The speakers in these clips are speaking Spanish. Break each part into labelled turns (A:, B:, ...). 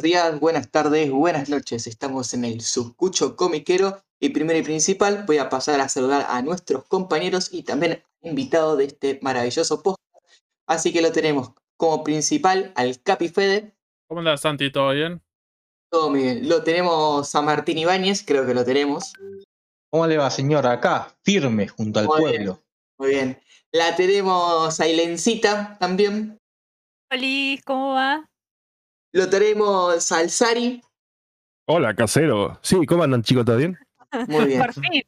A: Buenos días, buenas tardes, buenas noches. Estamos en el Suscucho Comiquero y primero y principal voy a pasar a saludar a nuestros compañeros y también invitados de este maravilloso podcast. Así que lo tenemos como principal al Capi Fede.
B: ¿Cómo andas, Santi? ¿Todo bien?
A: Todo muy bien. Lo tenemos a Martín Ibáñez, creo que lo tenemos.
C: ¿Cómo le va, señor? Acá, firme, junto al
A: Muy
C: pueblo.
A: bien, muy bien. La tenemos a Ilencita también.
D: Hola, ¿cómo va?
A: Lo tenemos al Sari.
E: Hola, casero. Sí, ¿cómo andan, chicos? ¿Todo bien?
A: Muy bien.
D: Por fin.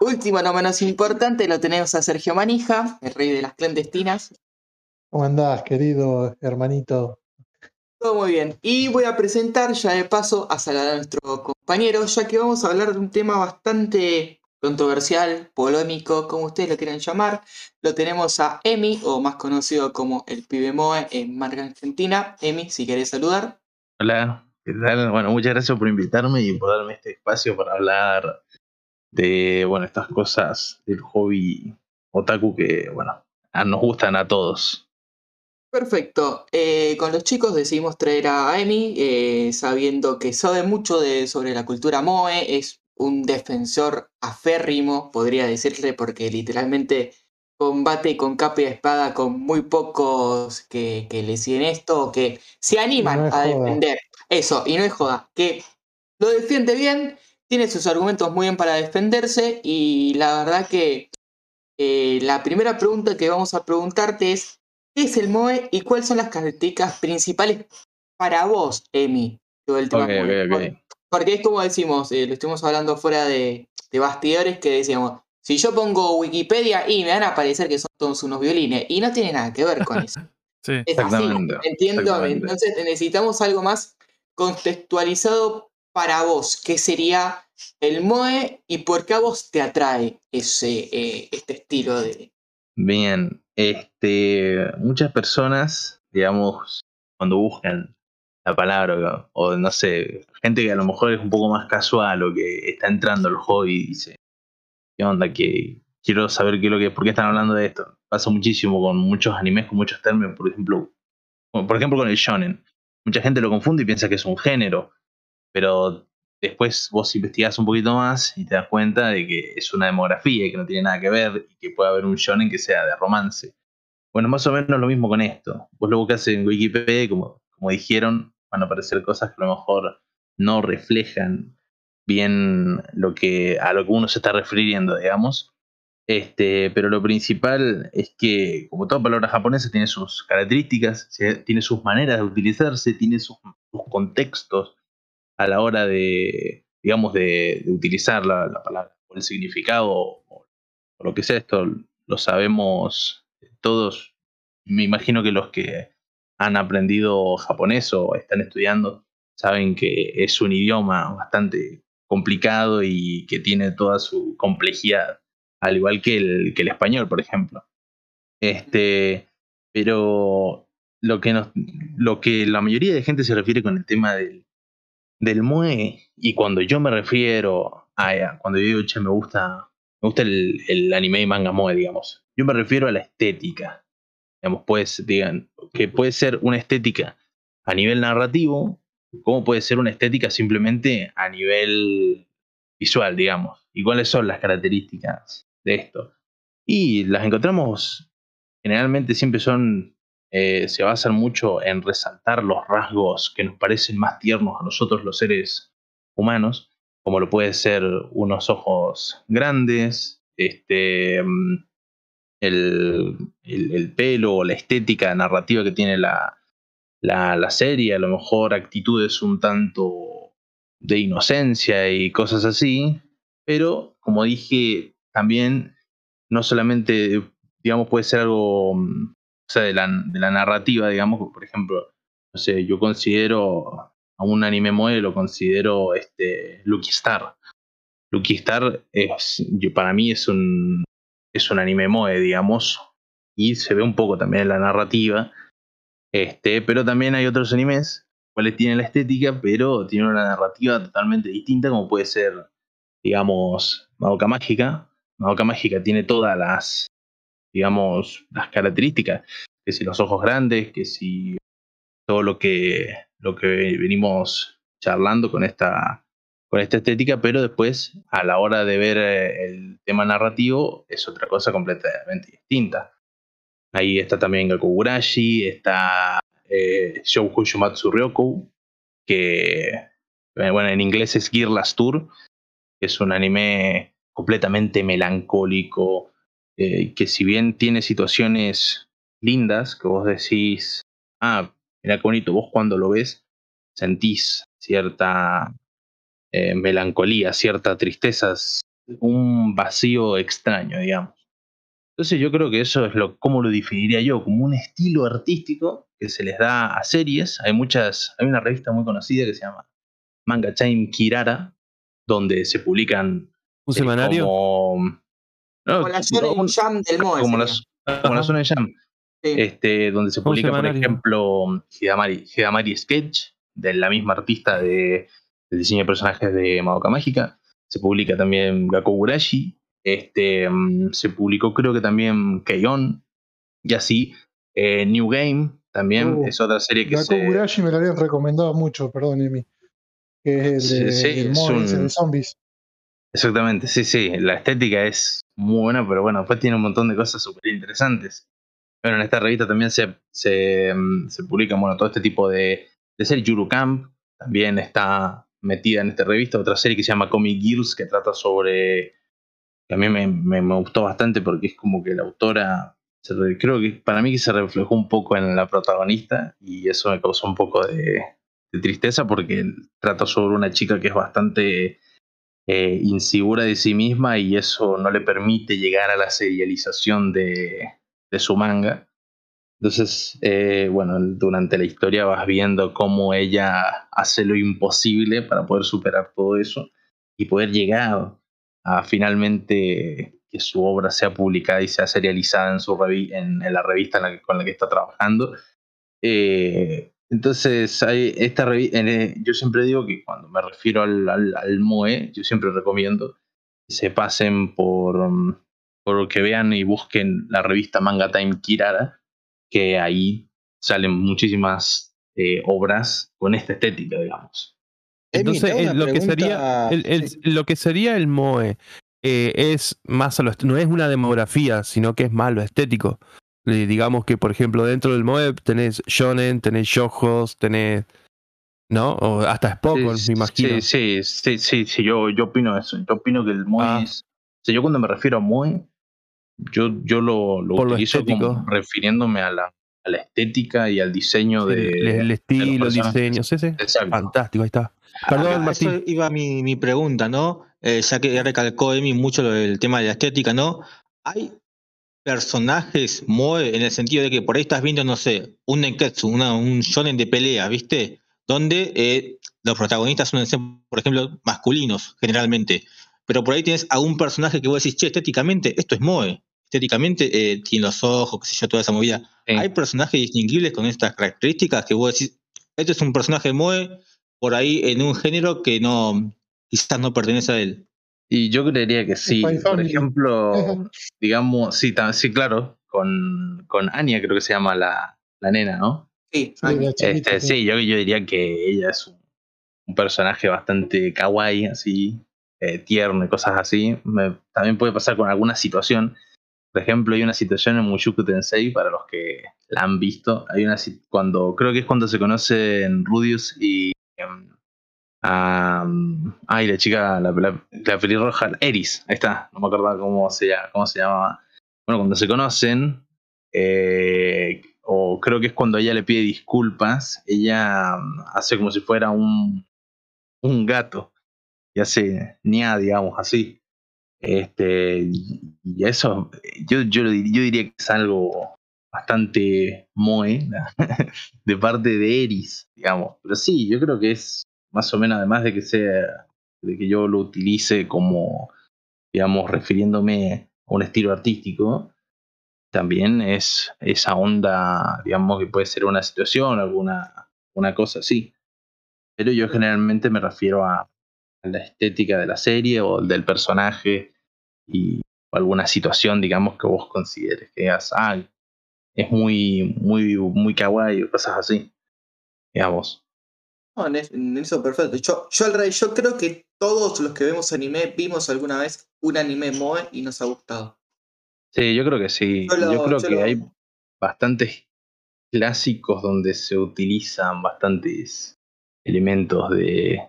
A: Último, no menos importante, lo tenemos a Sergio Manija, el rey de las clandestinas.
F: ¿Cómo andás, querido hermanito?
A: Todo muy bien. Y voy a presentar ya de paso a saludar a nuestro compañero, ya que vamos a hablar de un tema bastante controversial, polémico, como ustedes lo quieran llamar. Lo tenemos a Emi, o más conocido como el pibe Moe en marca argentina. Emi, si querés saludar.
G: Hola, ¿qué tal? Bueno, muchas gracias por invitarme y por darme este espacio para hablar de, bueno, estas cosas del hobby otaku que, bueno, nos gustan a todos.
A: Perfecto. Eh, con los chicos decidimos traer a Emi, eh, sabiendo que sabe mucho de, sobre la cultura Moe, es un defensor aférrimo, podría decirle, porque literalmente combate con capa y espada con muy pocos que, que le siguen esto o que se animan
F: no
A: a
F: joda.
A: defender. Eso, y no es joda, que lo defiende bien, tiene sus argumentos muy bien para defenderse y la verdad que eh, la primera pregunta que vamos a preguntarte es, ¿qué es el MOE y cuáles son las características principales para vos, Emi? Todo el tema. Porque es como decimos, eh, lo estuvimos hablando fuera de, de bastidores, que decíamos, si yo pongo Wikipedia y me van a parecer que son todos unos violines, y no tiene nada que ver con eso.
B: Sí.
A: Es así, entiendo.
G: exactamente.
A: Entonces necesitamos algo más contextualizado para vos, que sería el MOE y por qué a vos te atrae ese, eh, este estilo de...
G: Bien, este, muchas personas, digamos, cuando buscan la palabra o no sé, gente que a lo mejor es un poco más casual o que está entrando al hobby y dice, ¿qué onda? Que quiero saber qué es lo que, por qué están hablando de esto. Pasa muchísimo con muchos animes, con muchos términos, por ejemplo, por ejemplo con el shonen. Mucha gente lo confunde y piensa que es un género, pero después vos investigás un poquito más y te das cuenta de que es una demografía y que no tiene nada que ver y que puede haber un shonen que sea de romance. Bueno, más o menos lo mismo con esto. Vos lo buscas en Wikipedia, como, como dijeron, van a aparecer cosas que a lo mejor no reflejan bien lo que, a lo que uno se está refiriendo, digamos. Este, pero lo principal es que, como toda palabra japonesa, tiene sus características, tiene sus maneras de utilizarse, tiene sus, contextos a la hora de, digamos, de, utilizar la, la palabra, o el significado, o lo que sea, esto lo sabemos todos. Me imagino que los que han aprendido japonés o están estudiando saben que es un idioma bastante complicado y que tiene toda su complejidad, al igual que el, que el español, por ejemplo. Este, pero lo que, nos, lo que la mayoría de gente se refiere con el tema del, del MUE, y cuando yo me refiero a, cuando yo digo, che, me gusta, me gusta el, el anime y manga MUE, digamos, yo me refiero a la estética. Digamos, digan, que puede ser una estética a nivel narrativo, como puede ser una estética simplemente a nivel visual, digamos. ¿Y cuáles son las características de esto? Y las encontramos, generalmente siempre son, eh, se basan mucho en resaltar los rasgos que nos parecen más tiernos a nosotros los seres humanos, como lo puede ser unos ojos grandes, este, mm, el, el- el pelo o la estética narrativa que tiene la, la, la serie, a lo mejor actitudes un tanto de inocencia y cosas así, pero como dije, también no solamente, digamos, puede ser algo, mm, o sea, de la, de la narrativa, digamos, por ejemplo, no sé, yo considero a un anime moe, lo considero este, Lucky Star. Lucky Star es, para mí es un, es un anime moe, digamos, y se ve un poco también en la narrativa, este, pero también hay otros animes, cuales tienen la estética, pero tienen una narrativa totalmente distinta, como puede ser, digamos, Madoka Mágica. Madoka Mágica tiene todas las, digamos, las características, que si los ojos grandes, que si todo lo que lo que venimos charlando con esta, con esta estética, pero después a la hora de ver eh, el tema narrativo es otra cosa completamente distinta. Ahí está también Gakugurashi, está eh, Shoujo Shumatsu Ryoku, que eh, bueno, en inglés es Gearless Tour, que es un anime completamente melancólico, eh, que si bien tiene situaciones lindas, que vos decís, ah, mira qué bonito, vos cuando lo ves sentís cierta eh, melancolía, cierta tristeza, un vacío extraño, digamos. Entonces yo creo que eso es lo, como lo definiría yo, como un estilo artístico que se les da a series. Hay muchas, hay una revista muy conocida que se llama Manga Time Kirara, donde se publican
E: ¿Un
G: eh,
E: semanario?
G: como, no,
A: Como la Shonen
G: como-
A: Jam del Moe.
G: como la, como la
E: Ajá.
G: Shonen Jam,
A: Sí.
G: este, donde se
E: Un
G: publica, por ejemplo, Hidamari, Hidamari Sketch, de la misma artista de, de diseño de personajes de Madoka Mágica. Se publica también Gakugurashi. Este, mm, se publicó creo que también Keion. Y así. Eh, New Game también
F: Uh,
G: es otra serie que
F: Gakko
G: se...
F: Me lo habían recomendado mucho, perdón, Emi. Que es el de,
G: Sí, es un-
F: de zombies.
G: Exactamente, sí, sí. La estética es muy buena, pero bueno, después tiene un montón de cosas súper interesantes. Bueno, en esta revista también se, se, mm, se publican bueno, todo este tipo de, de series. Yuru Camp también está metida en esta revista. Otra serie que se llama Comic Girls, que trata sobre. que a mí me, me- me gustó bastante porque es como que la autora. se re- creo que para mí que se reflejó un poco en la protagonista y eso me causó un poco de, tristeza porque trata sobre una chica que es bastante eh, insegura de sí misma y eso no le permite llegar a la serialización de su manga. Entonces, eh, bueno, durante la historia vas viendo cómo ella hace lo imposible para poder superar todo eso y poder llegar a finalmente que su obra sea publicada y sea serializada en, su revi- en, la revista con la que está trabajando. Eh, entonces, esta eh, yo siempre digo que cuando me refiero al, al, al MOE, yo siempre recomiendo que se pasen por, mm, por que vean y busquen la revista Manga Time Kirara, que ahí salen muchísimas eh, obras con esta estética, digamos.
E: Entonces, eh, lo, que sería, el, el-
C: sí.
E: lo que sería el MOE eh, es más a lo no es una demografía, sino que es más lo estético. Eh, digamos que, por ejemplo, dentro del MOE tenés shonen, tenés shoujos, tenés. ¿No? O hasta
G: Sí,
E: me imagino.
G: Sí, sí, sí, sí, sí, yo, yo opino eso. Yo opino que el MOE
E: Ah.
G: es. O sea, yo cuando me refiero a MOE, yo, yo lo, lo
E: Por lo
G: utilizo como refiriéndome a la, a la estética y al diseño
E: Sí,
G: de.
E: el, el estilo, el diseño, sí, sí.
G: Exacto.
E: Fantástico, ahí está. Perdón,
C: Acá,
E: Martín.
C: eso iba mi, mi pregunta, ¿no? Eh, ya que recalcó Emi mucho lo del tema de la estética, ¿no? Hay personajes moe en el sentido de que por ahí estás viendo, no sé, un Nenketsu, una, un shonen de pelea, ¿viste? Donde eh, los protagonistas suelen ser, por ejemplo, masculinos, generalmente. Pero por ahí tienes a un personaje que vos decís, che, estéticamente, esto es moe. Estéticamente eh, tiene los ojos, qué sé yo, toda esa movida.
G: Sí.
C: Hay personajes distinguibles con estas características que vos decís, este es un personaje moe por ahí en un género que no quizás no pertenece a él.
G: Y yo creería que sí. Por ejemplo, digamos, sí, sí, claro, con, con Anya creo que se llama la, la nena, ¿no?
A: Sí,
F: chiquita,
G: Este, sí, yo, yo diría que ella es un, un personaje bastante kawaii, así, eh, tierno y cosas así. Me- también puede pasar con alguna situación. Por ejemplo, hay una situación en Mushoku Tensei, para los que la han visto. Hay una cuando creo que es cuando se conocen Rudius y am, ay, la chica, la, la, pelirroja, Eris, ahí está, no me acordaba cómo se, cómo se llamaba. Bueno, cuando se conocen, eh, o creo que es cuando ella le pide disculpas, ella hace como si fuera un, un gato y hace ña, digamos, así. Este, y eso, yo, yo, diría que es algo bastante moe de parte de Eris, digamos. Pero sí, yo creo que es más o menos, además de que sea, de que yo lo utilice como, digamos, refiriéndome a un estilo artístico, también es esa onda, digamos, que puede ser una situación, alguna una cosa así. Pero yo generalmente me refiero a la estética de la serie o del personaje y alguna situación, digamos, que vos consideres que digas, ah, es muy, muy, muy kawaii o cosas así. Digamos.
A: No, en, es- en eso perfecto. Yo, yo al revés, yo creo que todos los que vemos anime vimos alguna vez un anime Moe y nos ha gustado.
G: Sí, yo creo que sí.
A: Yo lo-
G: yo creo
A: yo
G: que
A: lo-
G: hay bastantes clásicos donde se utilizan bastantes elementos de,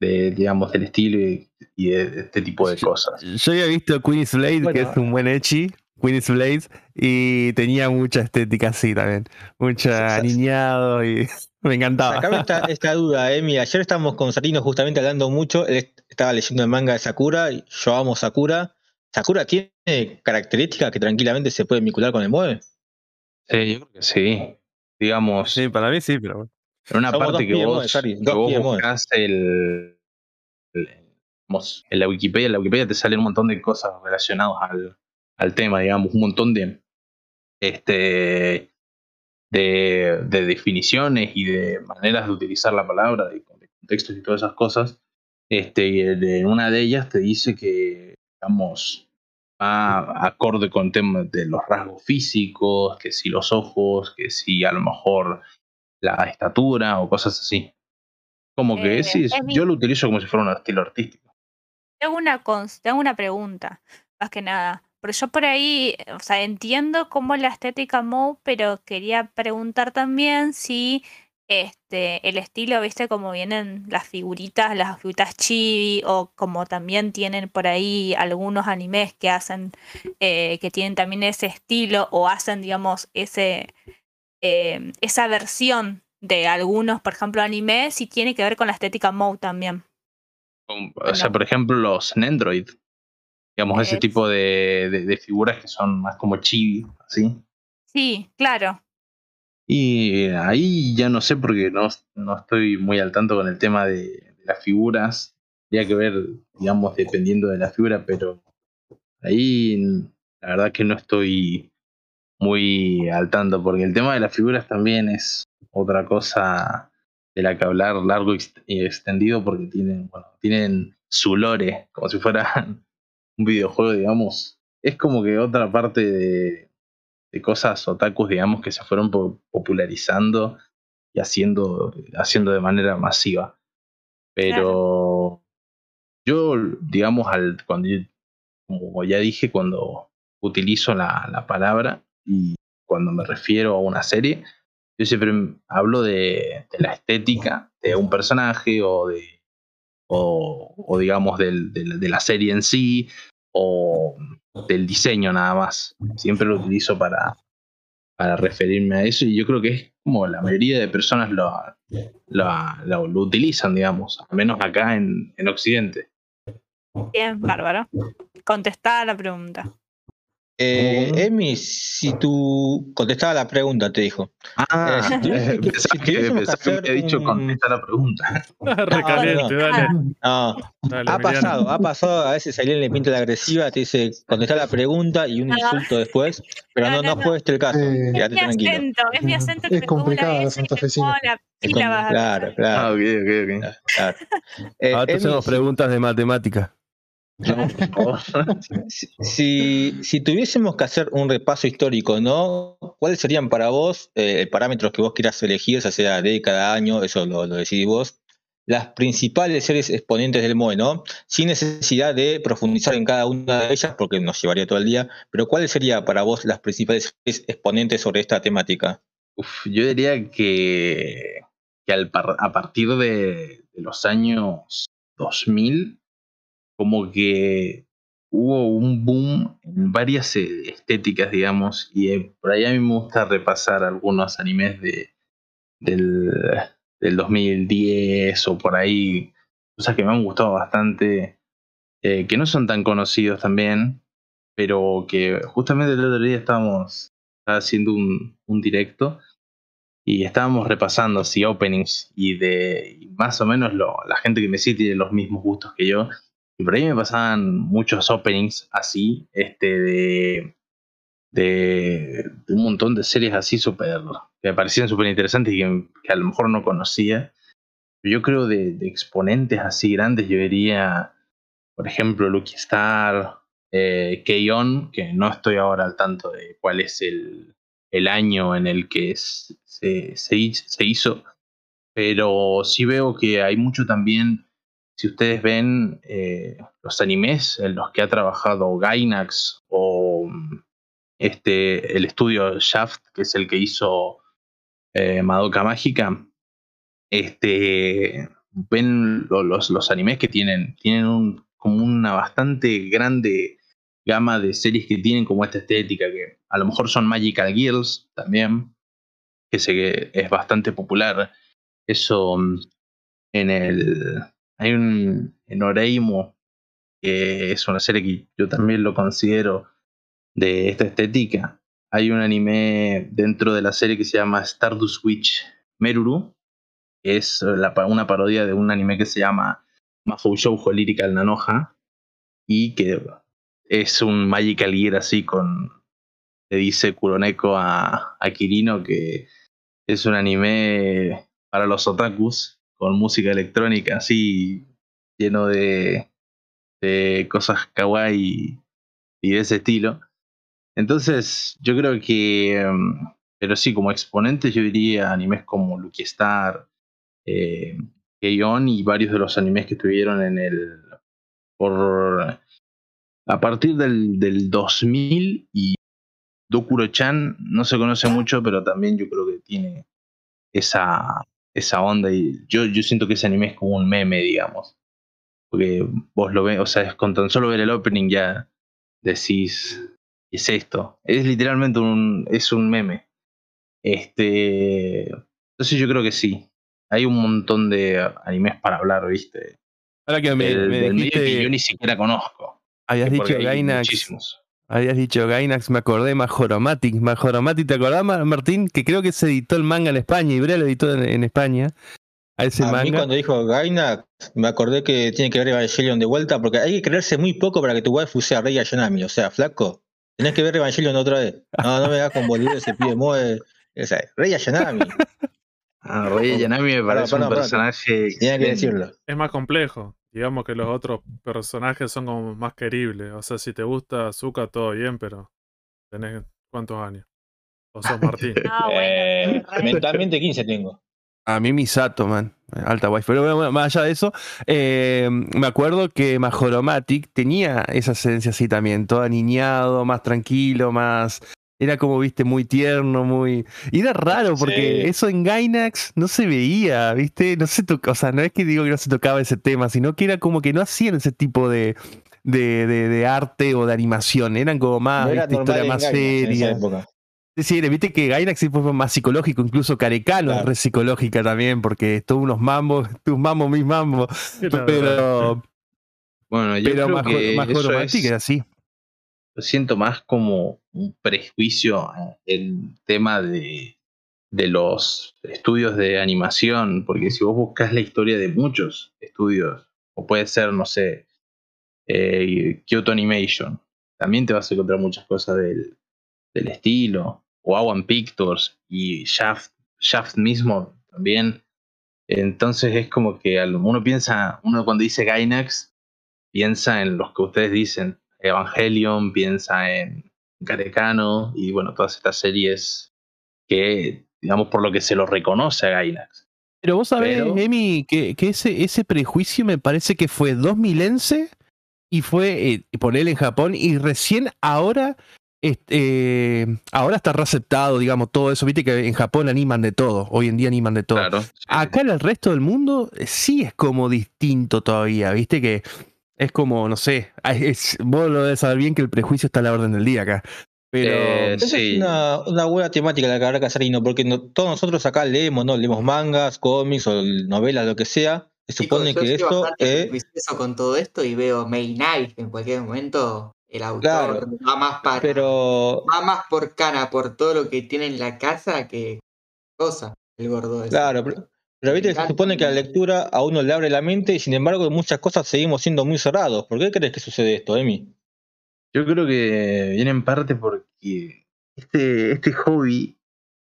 G: de digamos, del estilo y, y de este tipo de cosas.
E: Yo había visto Queen's Blade, que es un buen echi, Queen's Blade, y tenía mucha estética así también. Mucha niñado y me encantaba.
C: Sacame esta, esta duda, eh. Mira, ayer estábamos con Satino justamente hablando mucho. Él estaba leyendo el manga de Sakura. y Yo amo Sakura. Sakura tiene características que tranquilamente se pueden vincular con el MOE.
G: Sí, yo creo que sí. Digamos,
E: Sí, para mí sí, pero bueno.
G: en una
C: Somos
G: parte que vos, que vos buscás el- digamos, en la Wikipedia, en la Wikipedia te salen un montón de cosas relacionadas al, al tema, digamos, un montón de este de, de definiciones y de maneras de utilizar la palabra, de, de contextos y todas esas cosas. Este, y en una de ellas te dice que, digamos, va acorde con temas de los rasgos físicos, que si los ojos, que si a lo mejor la estatura o cosas así. Como que
D: Eh,
G: sí,
D: es mi-
G: yo lo utilizo como si fuera un estilo artístico.
D: Te hago una, cons- una pregunta, más que nada. Porque yo por ahí, o sea, entiendo cómo la estética Moe, pero quería preguntar también si este el estilo, viste, como vienen las figuritas, las figuritas chibi, o como también tienen por ahí algunos animes que hacen, eh, que tienen también ese estilo, o hacen, digamos, ese eh, esa versión de algunos, por ejemplo, animes, si tiene que ver con la estética Moe también.
G: O sea, por ejemplo, los Nendroid. Digamos, ese
D: Es-
G: tipo de, de- de figuras que son más como chibi, así.
D: Sí, claro.
G: Y ahí ya no sé porque no, no estoy muy al tanto con el tema de, de las figuras. Tendría que ver, digamos, dependiendo de la figura, pero ahí la verdad que no estoy muy al tanto porque el tema de las figuras también es otra cosa de la que hablar largo y ext- y extendido porque tienen, bueno, tienen su lore, como si fuera un videojuego, digamos. Es como que otra parte de, de cosas otakus, digamos, que se fueron po- popularizando y haciendo, haciendo de manera masiva. Pero yo, digamos, al, cuando yo- como ya dije, cuando utilizo la, la palabra y cuando me refiero a una serie, yo siempre hablo de, la estética de un personaje o de o, digamos de la serie en sí o del diseño nada más. Siempre lo utilizo para, para referirme a eso y yo creo que es como la mayoría de personas lo, lo, lo- lo utilizan, digamos, al menos acá en, en Occidente.
D: Bien, bárbaro. Contestada la pregunta.
C: Eh. Emi, si tú contestaba la pregunta, te dijo.
G: Ah,
C: Eh, si que-
G: pensaba
C: si
G: que, pensaba que había dicho
C: un-
G: contesta la pregunta.
B: Recaliente,
C: no.
B: dale.
C: No,
B: dale
C: ha pasado, ha pasado, a veces alguien le pinta la agresiva, te dice contestar la pregunta y un
D: No.
C: insulto después, pero
D: No,
C: no,
D: no,
C: fue este el caso,
F: Eh,
D: es mi
C: tranquilo.
D: acento, es mi acento
F: Es
D: que me
F: complicada
D: una
F: la santafesina.
C: Es
D: a
C: claro, claro,
G: Ah, ok, ok, ok.
C: claro. Eh,
E: Ahora te hacemos preguntas de matemática.
G: No, por favor.
C: si, si, si tuviésemos que hacer un repaso histórico, ¿no? ¿Cuáles serían para vos eh, parámetros que vos quieras elegir, ya sea década, año, eso lo, lo decidís vos? Las principales series exponentes del MOE, ¿no? Sin necesidad de profundizar en cada una de ellas, porque nos llevaría todo el día, pero ¿cuáles serían para vos las principales series exponentes sobre esta temática?
G: Uf, yo diría que, que al par- a partir de, de los años 2000, como que hubo un boom en varias eh, estéticas, digamos, y eh, por ahí a mí me gusta repasar algunos animes de, del, del 2010 o por ahí, cosas que me han gustado bastante, eh, que no son tan conocidos también, pero que justamente el otro día estábamos haciendo un, un directo y estábamos repasando así openings y de más o menos lo, la gente que me sigue tiene los mismos gustos que yo y por ahí me pasaban muchos openings así este de de, de un montón de series así súper que me parecían súper interesantes y que, a lo mejor no conocía yo creo de, de exponentes así grandes yo diría por ejemplo Lucky Star eh, K-On! que no estoy ahora al tanto de cuál es el, el año en el que se, se, se hizo, pero sí veo que hay mucho también, si ustedes ven eh, los animes en los que ha trabajado Gainax o mm, este, el estudio Shaft, que es el que hizo eh, Madoka Mágica, este, ven lo- los, los animes que tienen, tienen como una bastante grande gama de series que tienen como esta estética, que a lo mejor son Magical Girls también, que sé que es bastante popular. Eso mm, en el. Hay un. En Oreimo, que es una serie que yo también lo considero de esta estética. Hay un anime dentro de la serie que se llama Stardust Witch Meruru, que es la una parodia de un anime que se llama Mahou Shoujo Lyrical Nanoha, y que es un Magical Gear así con. Le dice Kuroneko a, a Kirino que es un anime para los otakus, con música electrónica así, lleno de, cosas kawaii y de ese estilo. Entonces, yo creo que, em, pero sí, como exponentes, yo diría animes como Lucky Star, eh, y varios de los animes que estuvieron en el. por. a partir del, del 2000 y Dokuro-chan no se conoce mucho, pero también yo creo que tiene esa, esa onda y yo, yo siento que ese anime es como un meme, digamos. Porque vos lo ves, o sea, es con tan solo ver el opening ya decís, ¿qué es esto? Es literalmente un, es un meme. Este, entonces yo creo que sí. Hay un montón de animes para hablar, ¿viste?
E: Ahora que me, dijiste,
G: que yo ni siquiera conozco.
E: habías dicho
G: hay
E: Gainax,
G: muchísimos.
E: Habías dicho Gainax, me acordé Majoromatic, Majoromatic, ¿te acordás Ma- Martín? Que creo que se editó el manga en España, y Brea lo editó en, en España, a ese
C: A mí
E: manga.
C: cuando dijo Gainax, me acordé que tiene que ver Evangelion de vuelta, porque hay que creerse muy poco para que tu waifu sea Rey Ayanami. O sea, flaco, tenés que ver Evangelion otra vez. No, no me hagas con ese pibe mueve. O sea, Rey Ayanami,
G: Ah, Rey Yanami me parece un personaje.
C: tenía que decirlo.
B: Es más complejo. Digamos que los otros personajes son como más queribles. O sea, si te gusta Zuka, todo bien, pero tenés cuántos años. O sos Martín.
D: Ah, bueno.
C: Eh, mentalmente 15 tengo.
E: A mí Misato, man. Alta wife. Pero bueno, más allá de eso, eh, me acuerdo que Majoromatic tenía esa esencia así también, todo aniñado, más tranquilo, más. Era como, viste, muy tierno, muy. Y era raro porque
C: Sí.
E: eso en Gainax no se veía, viste, no se tocaba. O sea, no es que digo que no se tocaba ese tema, sino que era como que no hacían ese tipo de. De, de- de arte o de animación, eran como más,
C: No era
E: viste, historia más
C: Gainax en esa
E: seria.
C: época.
E: Sí, sí, viste que Gainax sí fue más psicológico, incluso Carecano es re psicológica también, porque todos unos mambos, tus mambos, mis mambos, pero,
G: Bueno, yo
E: pero
G: creo
E: Majo-
G: que eso
E: Majoromatic
G: es-
E: era así.
G: Siento más como un prejuicio a el tema de, de los estudios de animación, porque si vos buscas la historia de muchos estudios, o puede ser, no sé, eh, Kyoto Animation, también te vas a encontrar muchas cosas del, del estilo, o Awan Pictures y Shaft, Shaft mismo también. Entonces es como que uno piensa, uno cuando dice Gainax, piensa en los que ustedes dicen, Evangelion, piensa en Carecano y bueno, todas estas series que, digamos, por lo que se lo reconoce a Gainax.
E: Pero vos sabés,
G: Pero-
E: Emi, que, que ese, ese prejuicio me parece que fue 2000ense y fue eh, en Japón y recién ahora, este, eh, ahora está reaceptado, digamos, todo eso. Viste que en Japón animan de todo, hoy en día animan de todo.
G: Claro. sí, sí.
E: Acá en el resto del mundo eh, sí es como distinto todavía, viste que es como, no sé, ay, es- vos lo debes saber bien que el prejuicio está a la orden del día acá. Pero
G: Eh,
C: Esa
G: Sí.
C: es una, una buena temática la que habrá que hacer, Ino, porque no- todos nosotros acá leemos, ¿no? Leemos mangas, cómics o novelas, lo que sea. Se supone
A: yo
C: que esto
A: prejuicioso con todo esto y veo May Night en cualquier momento el autor
C: Claro,
A: va más para
C: Pero.
A: va más por cana por todo lo que tiene en la casa que cosa el gordo ese.
C: Claro, pero, pero viste, se supone que la lectura a uno le abre la mente y sin embargo en muchas cosas seguimos siendo muy cerrados. ¿Por qué crees que sucede esto, Emi?
G: Yo creo que viene en parte porque este, este hobby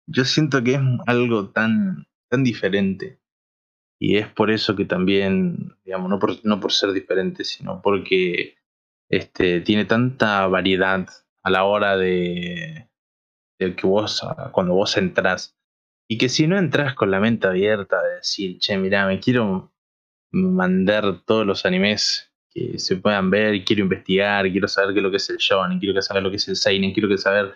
G: yo siento que es algo tan, tan diferente. Y es por eso que también, digamos, no por, no por ser diferente, sino porque este, tiene tanta variedad a la hora de, de que vos, cuando vos entras. Y que si no entras con la mente abierta de decir, che, mirá, me quiero mandar todos los animes que se puedan ver, quiero investigar, quiero saber qué es lo que es el shonen, quiero saber lo que es el seinen, quiero saber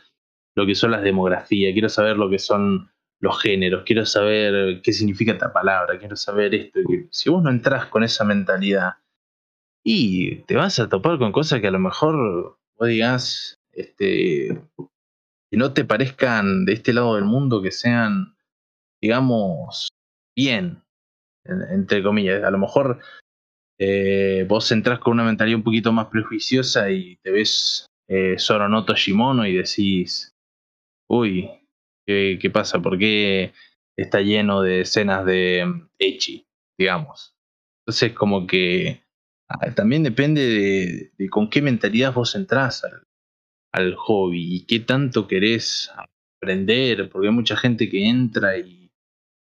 G: lo que son las demografías, quiero saber lo que son los géneros, quiero saber qué significa esta palabra, quiero saber esto. Si vos no entras con esa mentalidad y te vas a topar con cosas que a lo mejor vos digas, este, que no te parezcan de este lado del mundo, que sean, digamos, bien, entre comillas. A lo mejor eh, vos entras con una mentalidad un poquito más prejuiciosa y te ves eh, Soronoto Shimono y decís, uy, ¿qué, ¿qué, pasa? ¿Por qué está lleno de escenas de mm, Echi, digamos? Entonces, como que ah, también depende de, con qué mentalidad vos entrás al, al, hobby y qué tanto querés aprender, porque hay mucha gente que entra y,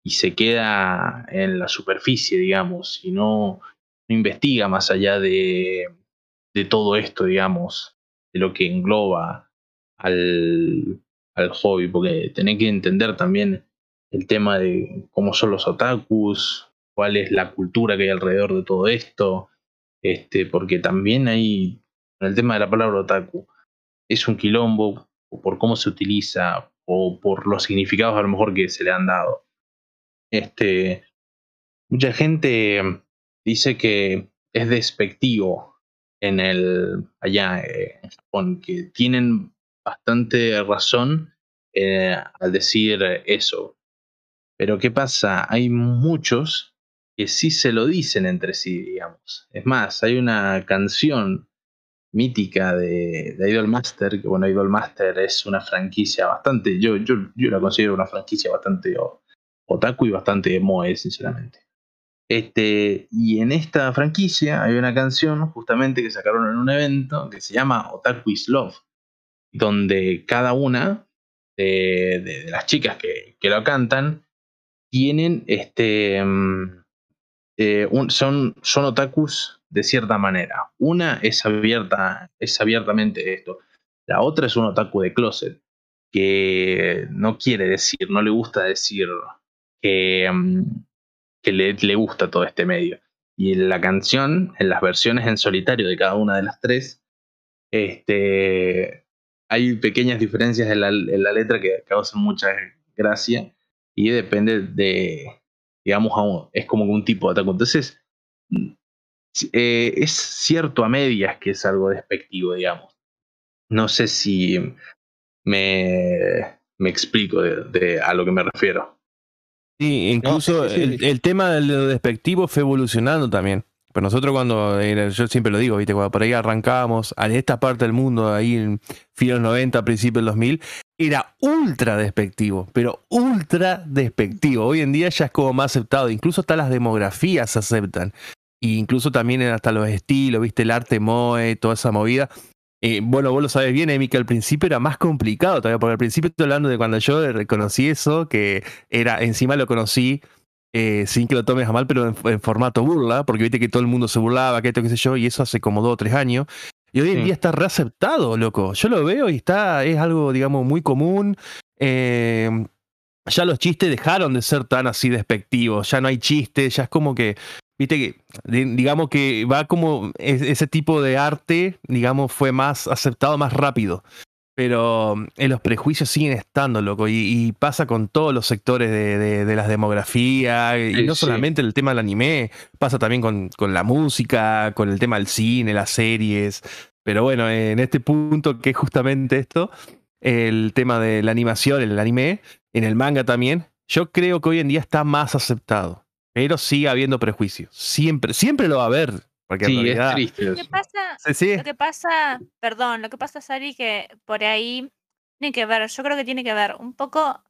G: y se queda en la superficie, digamos, y no, investiga más allá de, todo esto, digamos, de lo que engloba al, al hobby, porque tenés que entender también el tema de cómo son los otakus, cuál es la cultura que hay alrededor de todo esto, este, porque también hay, el tema de la palabra otaku, es un quilombo por cómo se utiliza o por los significados a lo mejor que se le han dado. Este, mucha gente dice que es despectivo en el allá eh, en Japón, que tienen bastante razón eh, al decir eso. Pero ¿qué pasa? Hay muchos que sí se lo dicen entre sí, digamos. Es más, hay una canción mítica de, de Idol Master, que bueno, Idol Master es una franquicia bastante, yo, yo, yo la considero una franquicia bastante otaku y bastante moe, sinceramente. Este, y en esta franquicia hay una canción justamente que sacaron en un evento que se llama Otaku is Love donde cada una de, las chicas que, lo cantan tienen este mm, eh, son, son otakus de cierta manera. Una es abierta, es abiertamente esto. La otra es un otaku de closet, que no quiere decir, no le gusta decir que, mm, que le, le gusta todo este medio. Y en la canción, en las versiones en solitario de cada una de las tres, este, hay pequeñas diferencias en la, letra que causan mucha gracia y depende de, digamos, es como un tipo de ataque. Entonces, eh, es cierto a medias que es algo despectivo, digamos. No sé si me, me explico de, a lo que me refiero.
E: Sí, incluso el, tema de lo despectivo fue evolucionando también. Pero nosotros cuando, yo siempre lo digo, ¿viste? cuando por ahí arrancábamos a esta parte del mundo, ahí en fin de los 90, principios del 2000, era ultra despectivo, pero ultra despectivo. Hoy en día ya es como más aceptado, incluso hasta las demografías se aceptan. E incluso también hasta los estilos, viste, el arte moe, toda esa movida. Eh, bueno, vos lo sabes bien, Emi, que al principio era más complicado todavía, porque al principio estoy hablando de cuando yo reconocí eso, que era, encima lo conocí eh, sin que lo tomes a mal, pero en, formato burla, porque viste que todo el mundo se burlaba, que esto, qué sé yo, y eso hace como dos o tres años. Y hoy en día está reaceptado, loco. Yo lo veo y está, es algo, digamos, muy común. Eh, ya los chistes dejaron de ser tan así despectivos, ya no hay chistes, ya es como que, viste que, digamos que va como ese tipo de arte, digamos, fue más aceptado más rápido. Pero mm, en los prejuicios siguen estando, loco, y, pasa con todos los sectores de, las demografías, y no solamente el tema del anime, pasa también con, con, la música, con el tema del cine, las series, pero bueno, en este punto que es justamente esto, el tema de la animación, el anime, en el manga también, yo creo que hoy en día está más aceptado, pero sigue habiendo prejuicios, siempre, siempre lo va a haber, porque
G: sí, es triste.
D: Lo que pasa, lo que pasa, perdón, lo que pasa, Sari, que por ahí tiene que ver, yo creo que tiene que ver un poco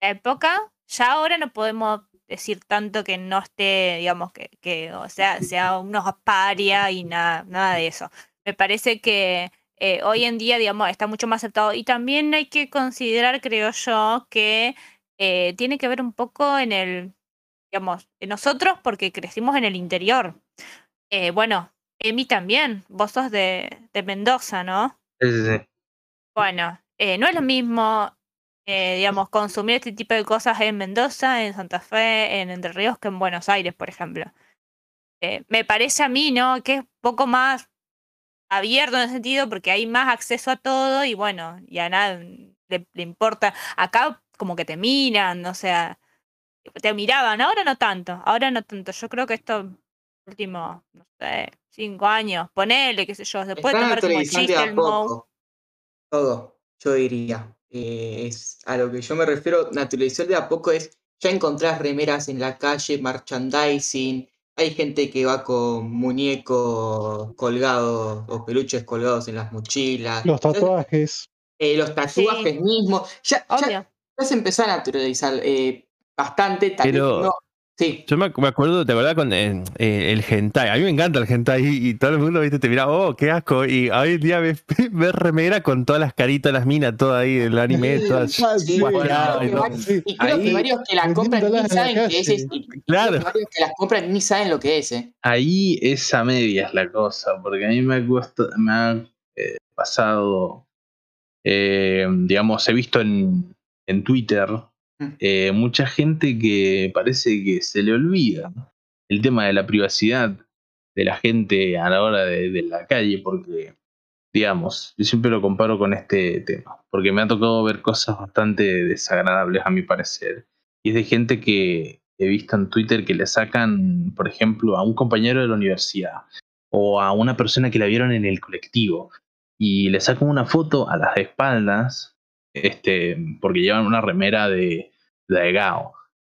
D: la época. Ya ahora no podemos decir tanto que no esté, digamos, que, que o sea, sea unos paria y nada, nada de eso. Me parece que eh, hoy en día, digamos, está mucho más aceptado. Y también hay que considerar, creo yo, que eh, tiene que ver un poco en el, digamos, nosotros porque crecimos en el interior. Eh, bueno, Emi también. Vos sos de, de Mendoza, ¿no?
G: Sí, sí, sí.
D: Bueno, eh, no es lo mismo eh, digamos, consumir este tipo de cosas en Mendoza, en Santa Fe, en Entre Ríos que en Buenos Aires, por ejemplo. Eh, me parece a mí, ¿no? Que es un poco más abierto en ese sentido porque hay más acceso a todo y bueno, ya nada le, le importa. Acá como que te miran, o sea, te miraban, ahora no tanto, ahora no tanto. Yo creo que estos últimos, no sé, cinco años, ponele, qué sé yo, se puede
A: Están
D: tomar como chiste
A: de
D: el.
A: Todo, yo diría. Eh, es a lo que yo me refiero, naturalizar de a poco es, ya encontrás remeras en la calle, merchandising, hay gente que va con muñecos colgados o peluches colgados en las mochilas.
F: Los tatuajes.
A: eh, los tatuajes mismos. Ya, ya, ya se empezó a naturalizar eh, bastante. Tal vez
E: Pero-
A: no. Sí,
E: Yo me, acuerdo, ¿te acordás con eh, eh, el hentai? A mí me encanta el hentai y, y todo el mundo, viste, te mira, oh, qué asco. Y hoy en día ves, ves remera con todas las caritas, las minas, todo ahí, el anime, todas.
A: Sí,
F: sí,
E: y
A: que
E: todo.
A: varios-
F: Sí.
A: y creo que varios que la compran ni
F: vendiéndolas en la
A: saben que es, y creo
E: Claro.
A: que varios que las compran ni saben lo que es, eh.
G: Ahí esa media es la cosa, porque a mí me me ha eh, pasado, eh, digamos, he visto en, en Twitter. Eh, mucha gente que parece que se le olvida el tema de la privacidad de la gente a la hora de, de la calle, porque, digamos, yo siempre lo comparo con este tema, porque me ha tocado ver cosas bastante desagradables a mi parecer, y es de gente que he visto en Twitter que le sacan, por ejemplo, a un compañero de la universidad o a una persona que la vieron en el colectivo y le sacan una foto a las espaldas, este, porque llevan una remera de, de.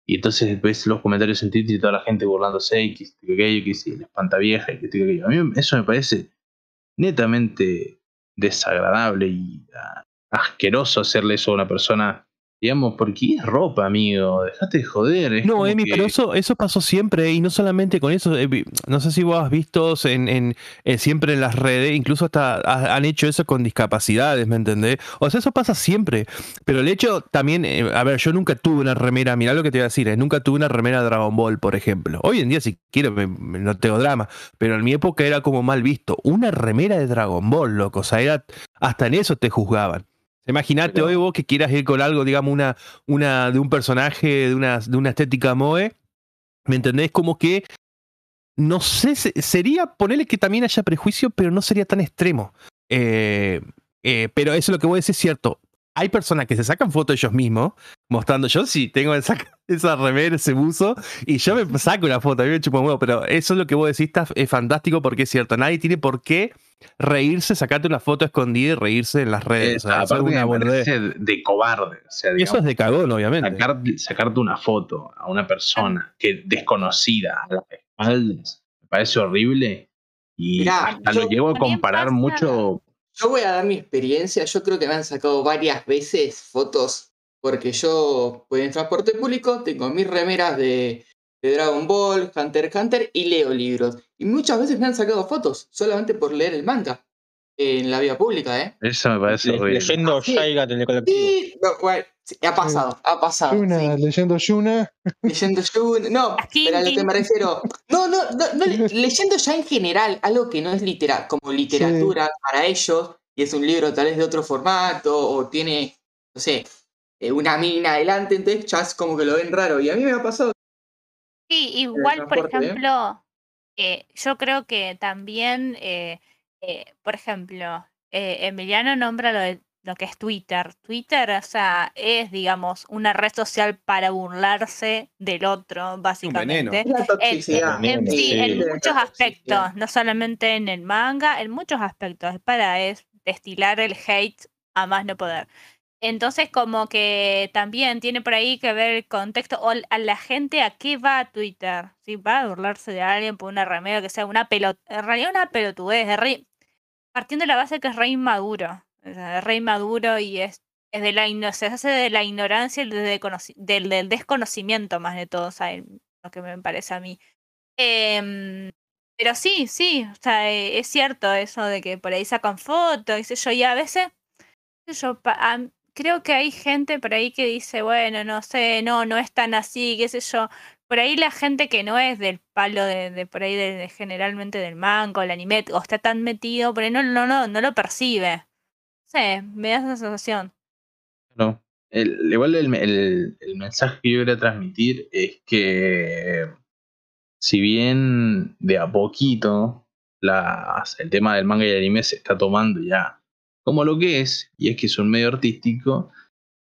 G: Y entonces ves los comentarios en Twitter y toda la gente burlándose y que aquello, que si la espanta vieja y que esto, que aquello. A mí eso me parece netamente desagradable y ah, asqueroso hacerle eso a una persona, digamos, porque es ropa, amigo, dejate de joder. es
E: No, Emi,
G: que-
E: pero eso, eso pasó siempre y no solamente con eso. No sé si vos has visto en, en- eh, siempre en las redes, incluso hasta ha- han hecho eso con discapacidades, ¿me entendés? O sea, eso pasa siempre. Pero el hecho también, eh, a ver, yo nunca tuve una remera, mirá lo que te voy a decir, eh, nunca tuve una remera de Dragon Ball, por ejemplo. Hoy en día, si quiero, me- me- no tengo drama, pero en mi época era como mal visto. Una remera de Dragon Ball, loco, o sea, era, hasta en eso te juzgaban. Imagínate hoy vos que quieras ir con algo, digamos, una, una de un personaje, de una, de una estética moe, ¿me entendés? Como que, no sé, se- sería ponerle que también haya prejuicio, pero no sería tan extremo. Eh, eh, pero eso es lo que voy a decir, es cierto. Hay personas que se sacan fotos ellos mismos, mostrando, yo sí tengo esa, esa remera, ese buzo, y yo me saco una foto, a mí me chupa un huevo, pero eso es lo que vos decís, está, es fantástico porque es cierto, nadie tiene por qué reírse, sacarte una foto escondida y reírse en las redes.
G: Eh,
E: o sea,
G: aparte
E: una
G: parece de cobarde. O sea,
E: Eso es de cagón, obviamente.
G: sacar- sacarte una foto a una persona que desconocida a las espaldas me parece horrible y
A: Mirá,
G: hasta
A: yo-
G: lo llego a comparar mucho
A: Yo voy a dar mi experiencia. Yo creo que me han sacado varias veces fotos porque yo voy en transporte público, tengo mis remeras de, de Dragon Ball, Hunter x Hunter y leo libros. Y muchas veces me han sacado fotos solamente por leer el manga en la vía pública, ¿eh?
G: eso me parece
C: Le-
G: horrible
C: Leyendo
A: Sí.
C: Shaigat en el colectivo.
A: Sí, no, bueno, sí, ha pasado, ha pasado.
F: Yuna,
A: sí.
F: leyendo Yuna.
A: Leyendo Yun, no,
D: Así,
A: pero a lo que me refiero. No, no, no, no, le- leyendo ya en general, algo que no es litera, como literatura para ellos, y es un libro tal vez de otro formato, o tiene, no sé, eh, una mina adelante, entonces ya es como que lo ven raro. Y a mí me ha pasado.
D: Sí, igual, por
A: ¿eh?
D: ejemplo, eh, yo creo que también, eh, eh, por ejemplo, eh, Emiliano nombra lo, de, lo que es Twitter. Twitter, o sea, es, digamos, una red social para burlarse del otro, básicamente.
A: Es la
D: En,
A: toxicidad.
D: en- en- sí,
C: Sí.
D: en muchos aspectos, no solamente en el manga, en muchos aspectos, es para es destilar el hate a más no poder. Entonces, como que también tiene por ahí que ver el contexto o a la gente a qué va a Twitter. Si va a burlarse de alguien por una remera que sea una pelota, en realidad una pelotudez, es re- partiendo de la base que es re inmaduro. Es re inmaduro y es, es de la igno- se hace de la ignorancia y desconoci- del, desconocimiento más de todo, o lo que me parece a mí. Em, pero sí, sí, o sea, eh, es cierto eso de que por ahí sacan fotos, sé yo, y a veces, yo, am- creo que hay gente por ahí que dice, bueno, no sé, no, no es tan así, qué sé yo. Por ahí la gente que no es del palo de, de por ahí de, generalmente del manga o el anime, o está tan metido, por ahí no, no, no, no lo percibe. No sé, me da esa sensación.
G: ¿no? el- igual el, el- el mensaje que yo quería transmitir es que si bien de a poquito las- el tema del manga y el anime se está tomando ya como lo que es, y es que es un medio artístico,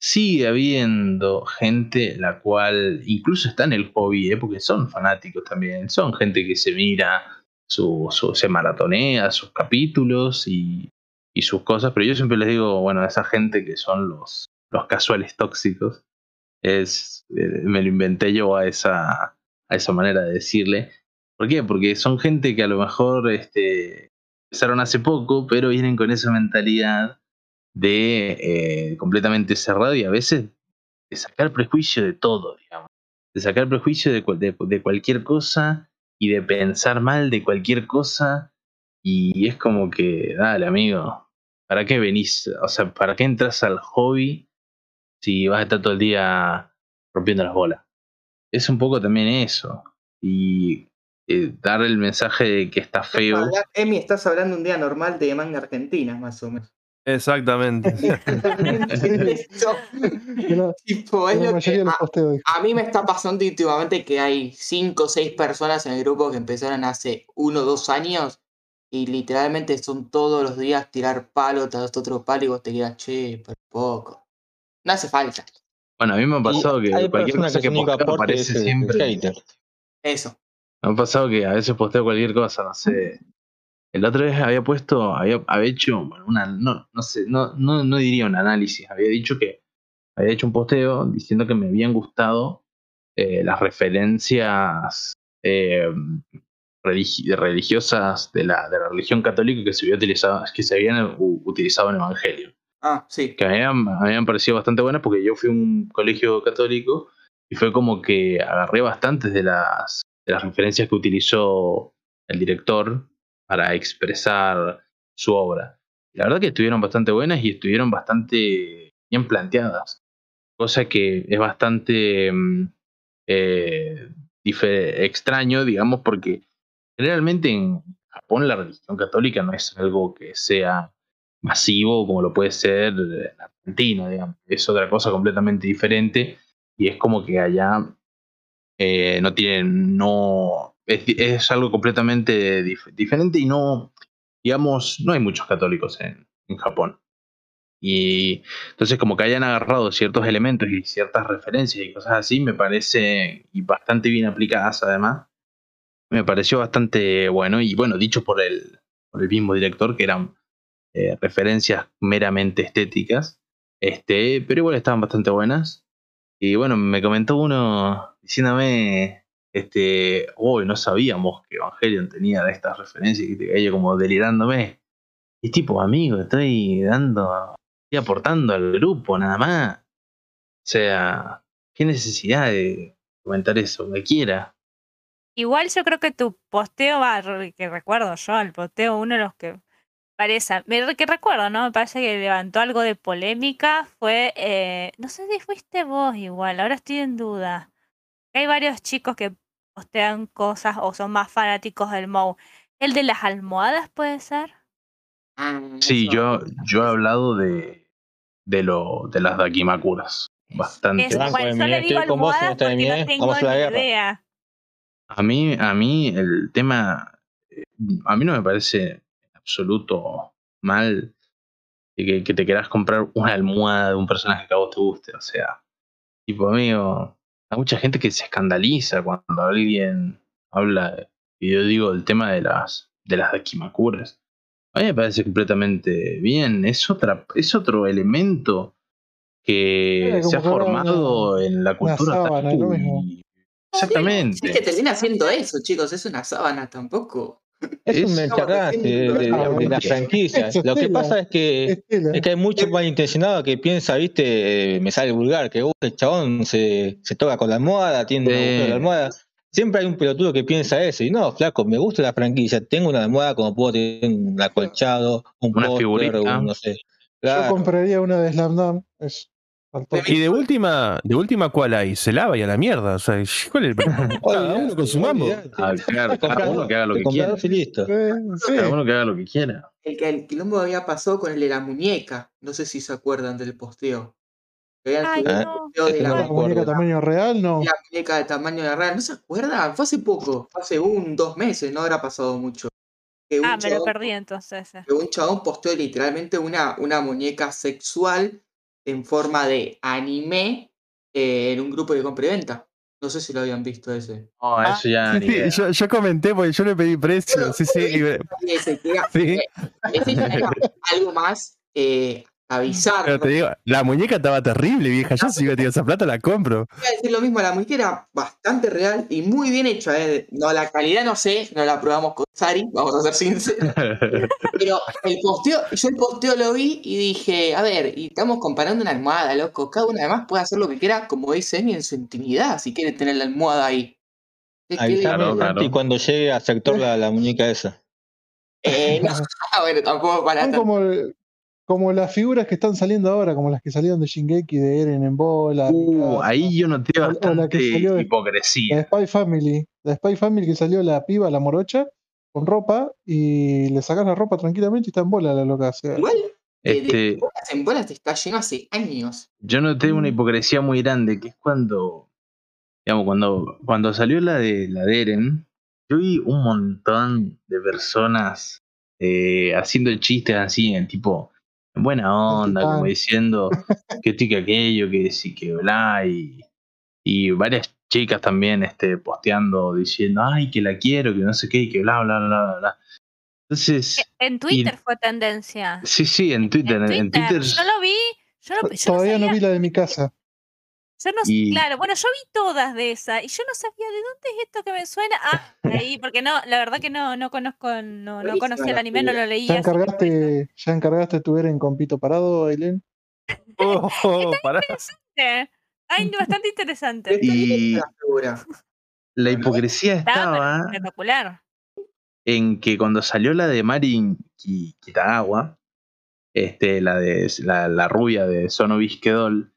G: sigue habiendo gente la cual incluso está en el hobby, ¿eh? porque son fanáticos también, son gente que se mira, su, se maratonea sus capítulos y, y sus cosas, pero yo siempre les digo, bueno, a esa gente que son los, los casuales tóxicos, es, eh, me lo inventé yo a esa, a esa manera de decirle. ¿Por qué? Porque son gente que a lo mejor este, empezaron hace poco, pero vienen con esa mentalidad de eh, completamente cerrado y a veces de sacar prejuicio de todo, digamos. De sacar prejuicio de, de, de cualquier cosa y de pensar mal de cualquier cosa. Y es como que, dale, amigo, ¿para qué venís? O sea, ¿para qué entras al hobby si vas a estar todo el día rompiendo las bolas? Es un poco también eso. Y eh, dar el mensaje de que está feo.
A: Emi, estás hablando un día normal de manga argentina, más o menos.
E: Exactamente.
A: Tipo, es lo que a, mí me está pasando últimamente que hay cinco o seis personas en el grupo que empezaron hace uno o dos años y literalmente son todos los días tirar palo tras otro palo y vos te quedas, che, por poco. No hace falta.
G: Bueno, a mí me ha pasado que cualquier cosa
C: que
G: que posteo aparece siempre.
C: hater.
A: Eso.
G: Me ha pasado que a veces posteo cualquier cosa, no sé. El otro vez había puesto, había, había hecho una, no, no sé, no, no, no diría un análisis, había dicho que había hecho un posteo diciendo que me habían gustado eh, las referencias eh, religi- religiosas de la, de la religión católica que se, había utilizado, que se habían utilizado en Evangelio
A: Ah, sí.
G: que me me habían parecido bastante buenas porque yo fui a un colegio católico y fue como que agarré bastantes de las, de las referencias que utilizó el director para expresar su obra. La verdad que estuvieron bastante buenas y estuvieron bastante bien planteadas, cosa que es bastante mm, eh, extraño, digamos, porque generalmente en Japón la religión católica no es algo que sea masivo como lo puede ser en Argentina, digamos. Es otra cosa completamente diferente y es como que allá eh, no tienen, no, es, es algo completamente dif- diferente y no, digamos, no hay muchos católicos en, en Japón. Y entonces como que hayan agarrado ciertos elementos y ciertas referencias y cosas así, me parece, y bastante bien aplicadas además, me pareció bastante bueno y bueno, dicho por el, por el mismo director, que eran eh, referencias meramente estéticas, este, pero igual estaban bastante buenas. Y bueno, me comentó uno diciéndome, este, uy, no sabíamos que Evangelion tenía de estas referencias y caía como delirándome. Y tipo, amigo, estoy dando, estoy aportando al grupo nada más. O sea, qué necesidad de comentar eso, cualquiera.
D: Igual yo creo que tu posteo va, que recuerdo yo, el posteo, uno de los que parece, me que recuerdo, ¿no? Me parece que levantó algo de polémica, fue, eh, no sé si fuiste vos igual, ahora estoy en duda. Hay varios chicos que postean cosas o son más fanáticos del Mou. ¿El de las almohadas puede ser?
A: Ah,
G: Sí, yo, yo he hablado de, de, lo, de las Dakimakuras. Bastante.
D: Es, bueno, yo le digo
C: estoy con vos en
D: almohadas
C: esta
D: porque no tengo
C: Vamos a la
D: ni
C: guerra.
D: idea.
G: A mí, a mí el tema, eh, a mí no me parece absoluto mal de que, que te quieras comprar una almohada de un personaje que a vos te guste. O sea, tipo amigo, hay mucha gente que se escandaliza cuando alguien habla, y yo digo el tema de las de las Dakimakuras. A mí me parece completamente bien. Es otra, es otro elemento que se ha formado en la cultura
F: sábana,
G: Exactamente.
A: Es que termina siendo eso, chicos, es una sábana tampoco.
C: Es un mensaje de, de- de la franquicia. Lo que pasa es que
F: Es
C: que hay mucho malintencionado que piensa, viste, eh, me sale vulgar, que uh, el chabón se, se toca con la almohada, tiene un
G: Sí.
C: la almohada. Siempre hay un pelotudo que piensa eso. Y no, flaco, me gusta la franquicia. Tengo una almohada como puedo tener un acolchado, un
G: Una
C: póster, no sé.
F: Yo compraría una de Slam Dunk. Es fantástico.
E: Y de última, de última, ¿cuál hay? Se lava y a la mierda. O sea, ¿cuál es el Cada uno con su mambo.
C: Olvidate.
G: Ah, claro, cada uno que haga lo que quiera. Cada uno que haga lo que quiera.
A: El que el quilombo había pasado con el de la muñeca. No sé si se acuerdan del posteo. De la,
C: no me
F: ¿La muñeca
C: acuerdo.
F: tamaño real? No.
A: la muñeca de tamaño de real. ¿No se acuerdan? Fue hace poco, fue hace un, dos meses, no habrá pasado mucho. Que un
D: Ah, me lo perdí entonces. eh.
A: que un chabón posteó literalmente una, una muñeca sexual en forma de anime eh, en un grupo de compra y venta. No sé si lo habían visto ese.
G: No, eso ya
E: Sí,
G: ni
E: sí,
G: idea.
E: yo, yo comenté porque yo le pedí precio. Sí, sí. y-
A: Ese, que era-
E: sí.
A: ese ya era algo más eh, avisar.
E: Pero te digo, la muñeca estaba terrible, vieja. Yo si yo tengo esa plata la compro.
A: Voy a decir lo mismo, la muñeca era bastante real y muy bien hecha. eh. No, la calidad no sé, no la probamos con Sari, vamos a ser sinceros. Pero el posteo, yo el posteo lo vi y dije, a ver, y estamos comparando una almohada, loco. Cada uno además puede hacer lo que quiera, como dice Emi, en su intimidad, si quiere tener la almohada ahí. ¿Qué- qué
C: Avísame,
G: Claro, claro.
C: Santi, cuando llegue a sector la, la muñeca esa.
A: Eh, no, bueno, tampoco para
F: Son como, como las figuras que están saliendo ahora, como las que salieron de Shingeki, de Eren en bola.
G: Uh, ahí yo noté
F: o la que
G: bastante
F: salió de- La
G: hipocresía.
F: Spy Family. La Spy Family que salió la piba, la morocha, con ropa, y le sacas la ropa tranquilamente y está en bola la loca. o sea,
A: Igual, eh, de
G: Este,
A: bolas en bolas te está lleno hace años.
G: yo noté una
F: Mm.
G: hipocresía muy grande, que es cuando, digamos, cuando, cuando salió la de la de Eren, yo vi un montón de personas eh, haciendo chistes así, en tipo, buena onda, como diciendo que esto y que aquello, que sí, que bla, y, y varias chicas también este, posteando, diciendo, ay, que la quiero, que no sé qué, y que bla, bla, bla, bla, bla. Entonces,
D: En Twitter fue tendencia.
G: sí, sí, en Twitter, en, en Twitter,
D: Yo lo vi. Yo, no, yo
F: Todavía
D: no
F: vi la de mi casa.
D: Yo no-
G: Y-
D: claro, bueno, yo vi todas de esas y yo no sabía de dónde es esto que me suena. Ah, ahí, porque no, la verdad que no, no conozco, no, no conocía el anime, no lo leí.
F: ¿Ya encargaste, ¿Ya encargaste tu Eren con pito parado, Ailén?
E: Oh, oh, pará.
D: Eh, Ay, bastante interesante.
A: Está
G: Y-
A: la
G: hipocresía
D: Estaba espectacular.
G: en que cuando salió la de Marin Ki- Kitagawa, este, la de la, la rubia de Sono Bisquedol,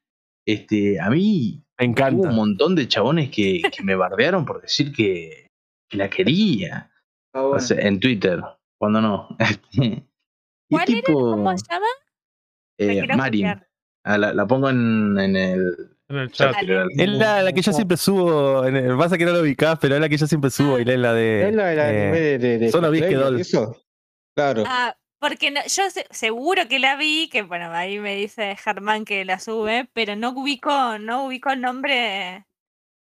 G: este, a mí
E: Me
G: hubo
E: encanta.
G: un montón de chabones que, que me bardearon por decir que, que la quería. O sea, en Twitter, cuando no. Este, y
D: ¿Cuál era?
G: tipo,
D: ¿Cómo se llama?
G: Eh, Marin. Ah, la, la pongo en, en el
B: En el
G: chat.
E: Es la, la que yo siempre subo. En el, pasa que no lo ubicás, pero es la que yo siempre subo. Y es la de.
C: ¿Es la del anime
E: eh,
C: de, de, de
E: Solo?
C: Claro.
D: Ah, porque no- yo se- seguro que la vi, que bueno, ahí me dice Germán que la sube, pero no ubico, no ubico el nombre,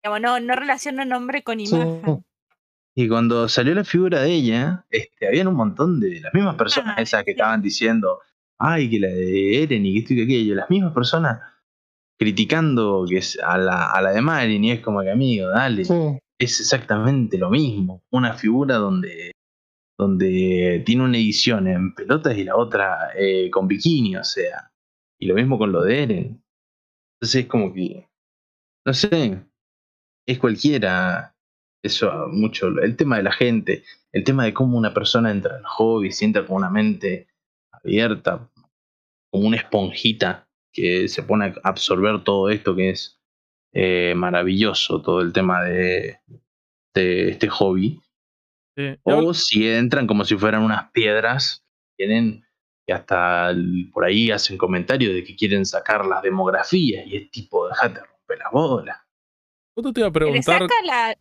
D: digamos, no, no relaciono nombre con
F: Sí.
D: imagen.
G: Y cuando salió la figura de ella, este, habían un montón de las mismas personas
D: Ah,
G: esas que
D: sí.
G: estaban diciendo, ay, que la de Eren y que esto y que aquello, las mismas personas criticando que es a la, a la de Marin y es como que amigo, dale,
F: Sí.
G: es exactamente lo mismo, una figura donde, donde tiene una edición en pelotas y la otra eh, con bikini, o sea, y lo mismo con lo de Eren. Entonces es como que, no sé, es cualquiera eso mucho el tema de la gente el tema de cómo una persona entra al hobby sienta con una mente abierta como una esponjita que se pone a absorber todo esto que es eh, maravilloso todo el tema de, de este hobby
B: Sí.
G: O si entran como si fueran unas piedras tienen que hasta el- por ahí hacen comentarios de que quieren sacar las demografías y es tipo dejate romper las bolas
B: Justo te iba a
D: ¿Se le
B: preguntar.
D: saca la,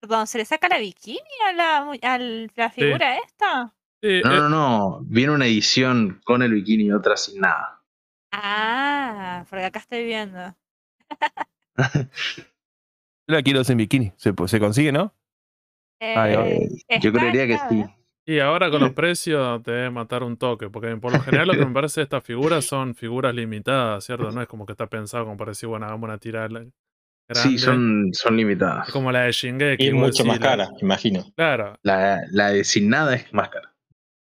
D: perdón, se le saca la bikini a la, a la figura esta?
B: Sí,
G: No,
B: eh,
G: no, no. Viene una edición con el bikini y otra sin nada.
D: Ah, porque acá estoy viendo.
E: La quiero en bikini. Se, se consigue, ¿no?
D: Eh,
G: Yo creería que sí.
B: Y ahora con los precios te debe matar un toque, porque por lo general lo que me parece de estas figuras son figuras limitadas, ¿cierto? No es como que está pensado como para decir, bueno, hagamos una tirada grande.
G: Sí, son, son limitadas.
B: Es como la de Shingeki.
C: Y es mucho más
B: la-
C: cara, imagino.
B: Claro.
G: La, la de sin nada es más cara.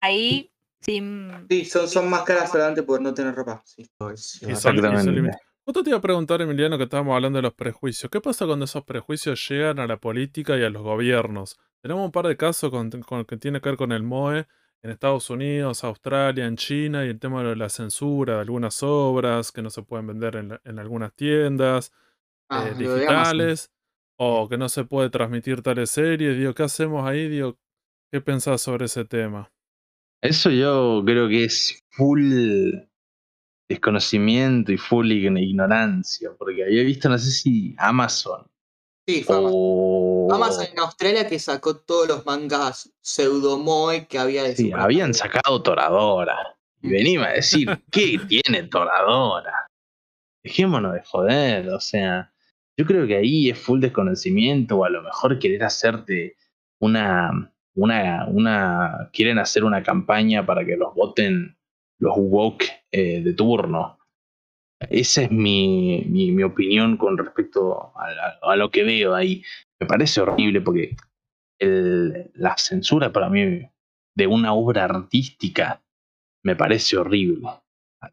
D: Ahí, sin...
A: Sí, son, son más caras solamente por no tener ropa. Sí, esto es-
B: Y son- y
G: Exactamente.
B: son. Justo te iba a preguntar, Emiliano, que estábamos hablando de los prejuicios. ¿Qué pasa cuando esos prejuicios llegan a la política y a los gobiernos? Tenemos un par de casos con, con- que tiene que ver con el MOE en Estados Unidos, Australia, en China y el tema de la censura de algunas obras que no se pueden vender en, la- en algunas tiendas
A: Ah,
B: eh, digitales o que no se puede transmitir tales series. Digo, ¿qué hacemos ahí? Digo, ¿qué pensás sobre ese tema?
G: Eso yo creo que es full desconocimiento y full ign- ignorancia, porque había visto, no sé si Amazon
A: Sí, fue Amazon.
G: o...
A: Amazon en Australia que sacó todos los mangas pseudomoe que había de
G: Sí, habían sacado Toradora. Y venime a decir, ¿qué tiene Toradora? Dejémonos de joder, o sea, yo creo que ahí es full desconocimiento, o a lo mejor querer hacerte una, una, una, quieren hacer una campaña para que los voten los woke eh, de turno. Esa es mi, mi, opinión con respecto a, lo que veo ahí. Me parece horrible porque el- la censura para mí de una obra artística me parece horrible.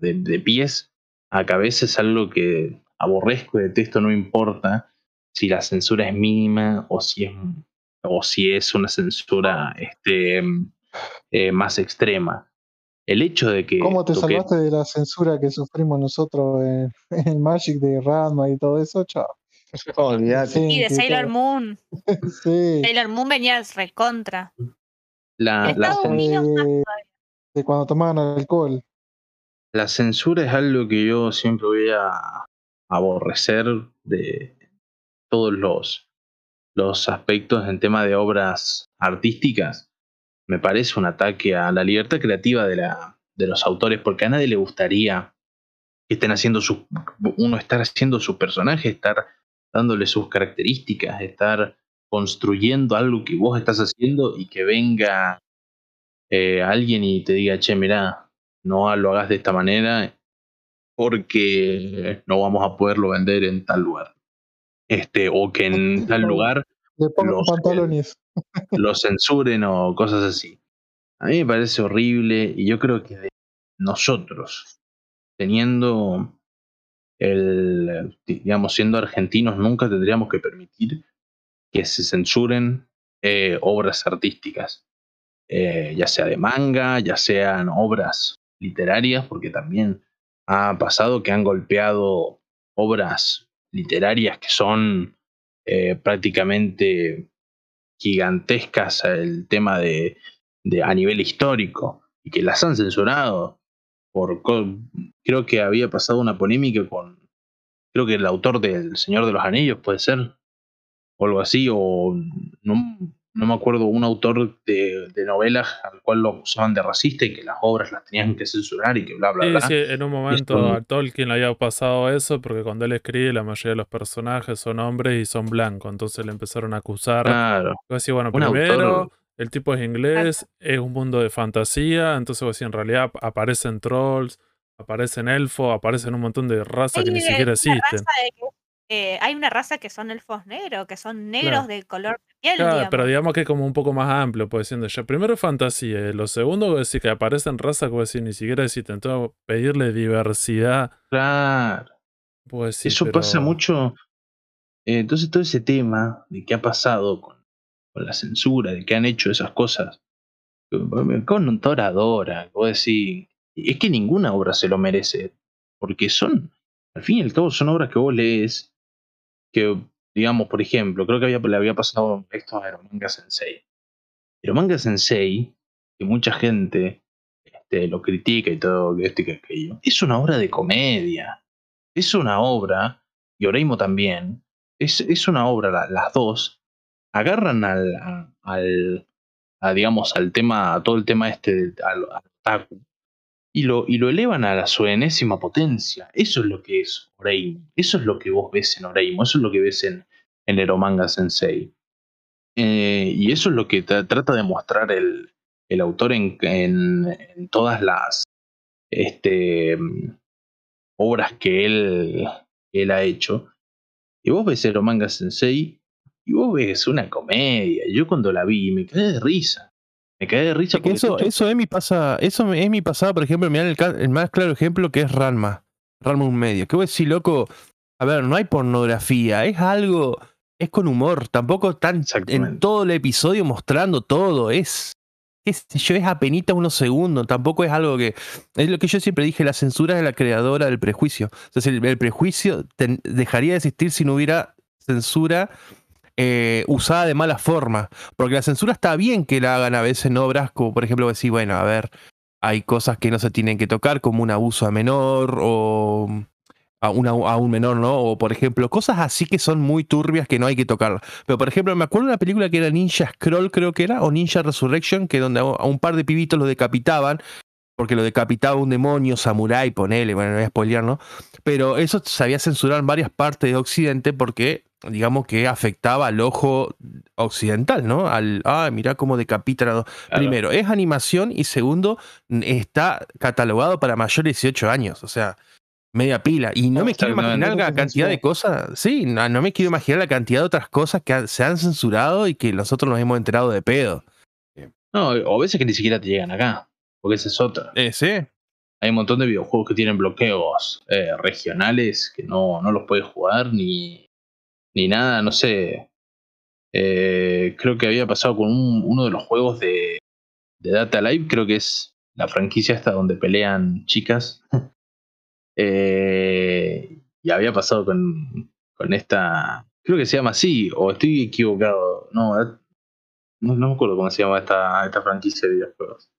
G: De, de pies a cabeza es algo que aborrezco y detesto, no importa si la censura es mínima o si es, o si es una censura este, eh, más extrema. El hecho de que...
F: ¿Cómo te salvaste de la censura que sufrimos nosotros en, en Magic de Ranma y todo eso? Chao.
C: Olvídate.
D: Y de
F: Sí,
D: Sailor. Moon.
F: Sí.
D: Sailor Moon venía recontra.
G: la, la
D: Unidos
F: De, de cuando tomaban alcohol.
G: La censura es algo que yo siempre voy a aborrecer de todos los, los aspectos en tema de obras artísticas. Me parece un ataque a la libertad creativa de, la, de los autores, porque a nadie le gustaría que estén haciendo su, uno estar haciendo su personaje, estar dándole sus características, estar construyendo algo que vos estás haciendo y que venga eh, alguien y te diga, che, mirá, no lo hagas de esta manera porque no vamos a poderlo vender en tal lugar. Este, o que en tal lugar
F: Le pongan
G: Los-
F: pantalones.
G: lo censuren o cosas así. A mí me parece horrible y yo creo que de nosotros, teniendo el, digamos, siendo argentinos, nunca tendríamos que permitir que se censuren eh, obras artísticas, Eh, ya sea de manga, ya sean obras literarias, porque también ha pasado que han golpeado obras literarias que son eh, prácticamente gigantescas el tema de, a nivel histórico y que las han censurado por creo que había pasado una polémica con creo que el autor del Señor de los Anillos puede ser o algo así o no, no me acuerdo un autor de, de novelas al cual lo acusaban de racista y que las obras las tenían que censurar y que bla bla
B: Sí,
G: bla
B: sí, en un momento
G: esto-
B: a Tolkien le había pasado eso porque cuando él escribe la mayoría de los personajes son hombres y son blancos, entonces le empezaron a acusar.
G: claro
B: decís, bueno,
G: un
B: primero,
G: autor
B: el tipo es inglés, es un mundo de fantasía, entonces vos en realidad ap- aparecen trolls, aparecen elfos, aparecen un montón de razas que ni siquiera existen.
D: raza de que- eh, hay una raza que son elfos negros, que son negros
B: Claro.
D: de color
B: Claro,
D: digamos.
B: pero digamos que es como un poco más amplio, pues diciendo ya, primero fantasía, y lo segundo vos decís que aparecen razas decís ni siquiera existen, entonces pedirle diversidad,
G: claro
B: pues sí,
G: Eso pasa mucho. eh, entonces, todo ese tema de qué ha pasado con, con la censura, de que han hecho esas cosas, eh, con Toradora, vos decís, es que ninguna obra se lo merece, porque son, al fin y al cabo, son obras que vos lees, que, digamos, por ejemplo, creo que le había pasado esto a Eromanga Sensei. Eromanga Sensei, que mucha gente este, lo critica y todo esto y que aquello, es una obra de comedia es una obra, y Oreimo también, es, es una obra, la- las dos, agarran al, al digamos, al tema, a todo el tema este, al, al y lo, y lo elevan a la su enésima potencia. Eso es lo que es Oreimo, eso es lo que vos ves en Oreimo, eso es lo que ves en, en Eromanga Sensei. Eh, y eso es lo que tra- trata de mostrar el, el autor en, en, todas las este, obras que él, él ha hecho. Y vos ves el manga Sensei y vos ves una comedia. Yo cuando la vi me quedé de risa. Me quedé de risa
E: Es que eso, eso es mi pasa, eso es mi pasada, por ejemplo, mirá el, el más claro ejemplo que es Ranma. Ranma un medio. Que vos decís, loco, a ver, no hay pornografía, es algo, es con humor, tampoco tan en todo el episodio mostrando todo, es, qué sé yo, es apenita unos segundos, tampoco es algo que, es lo que yo siempre dije, la censura es la creadora del prejuicio. Entonces el, el prejuicio ten- dejaría de existir si no hubiera censura eh, usada de mala forma. Porque la censura está bien que la hagan a veces en obras, como por ejemplo decir, bueno, a ver, hay cosas que no se tienen que tocar, como un abuso a menor o a, un menor, ¿no? O por ejemplo, cosas así que son muy turbias que no hay que tocar. Pero por ejemplo, me acuerdo de una película que era Ninja Scroll, creo que era, o Ninja Resurrection, que donde a un par de pibitos lo decapitaban, porque lo decapitaba un demonio, samurái, ponele, bueno, no voy a spoilear, ¿no? Pero eso se había censurado en varias partes de Occidente porque, digamos que afectaba al ojo occidental, ¿no? Al, ah, mirá cómo decapitan.
G: Claro.
E: Primero, es animación y segundo, está catalogado para mayores de 18 años, o sea, media pila. Y no me quiero imaginar la cantidad de cosas, sí, no, no me quiero imaginar la cantidad de otras cosas que han- se han censurado y que nosotros nos hemos enterado de pedo.
G: No, o veces que ni siquiera te llegan acá. Porque esa es otra.
E: Eh, sí,
G: Hay un montón de videojuegos que tienen bloqueos eh, regionales que no, no los puedes jugar ni, ni nada, no sé. Eh, creo que había pasado con un- uno de los juegos de, de Data Live, creo que es la franquicia esta donde pelean chicas. Eh, y había pasado con, con esta. Creo que se llama así, o estoy equivocado. No, eh, no, no me acuerdo cómo se llama esta, esta franquicia de videojuegos.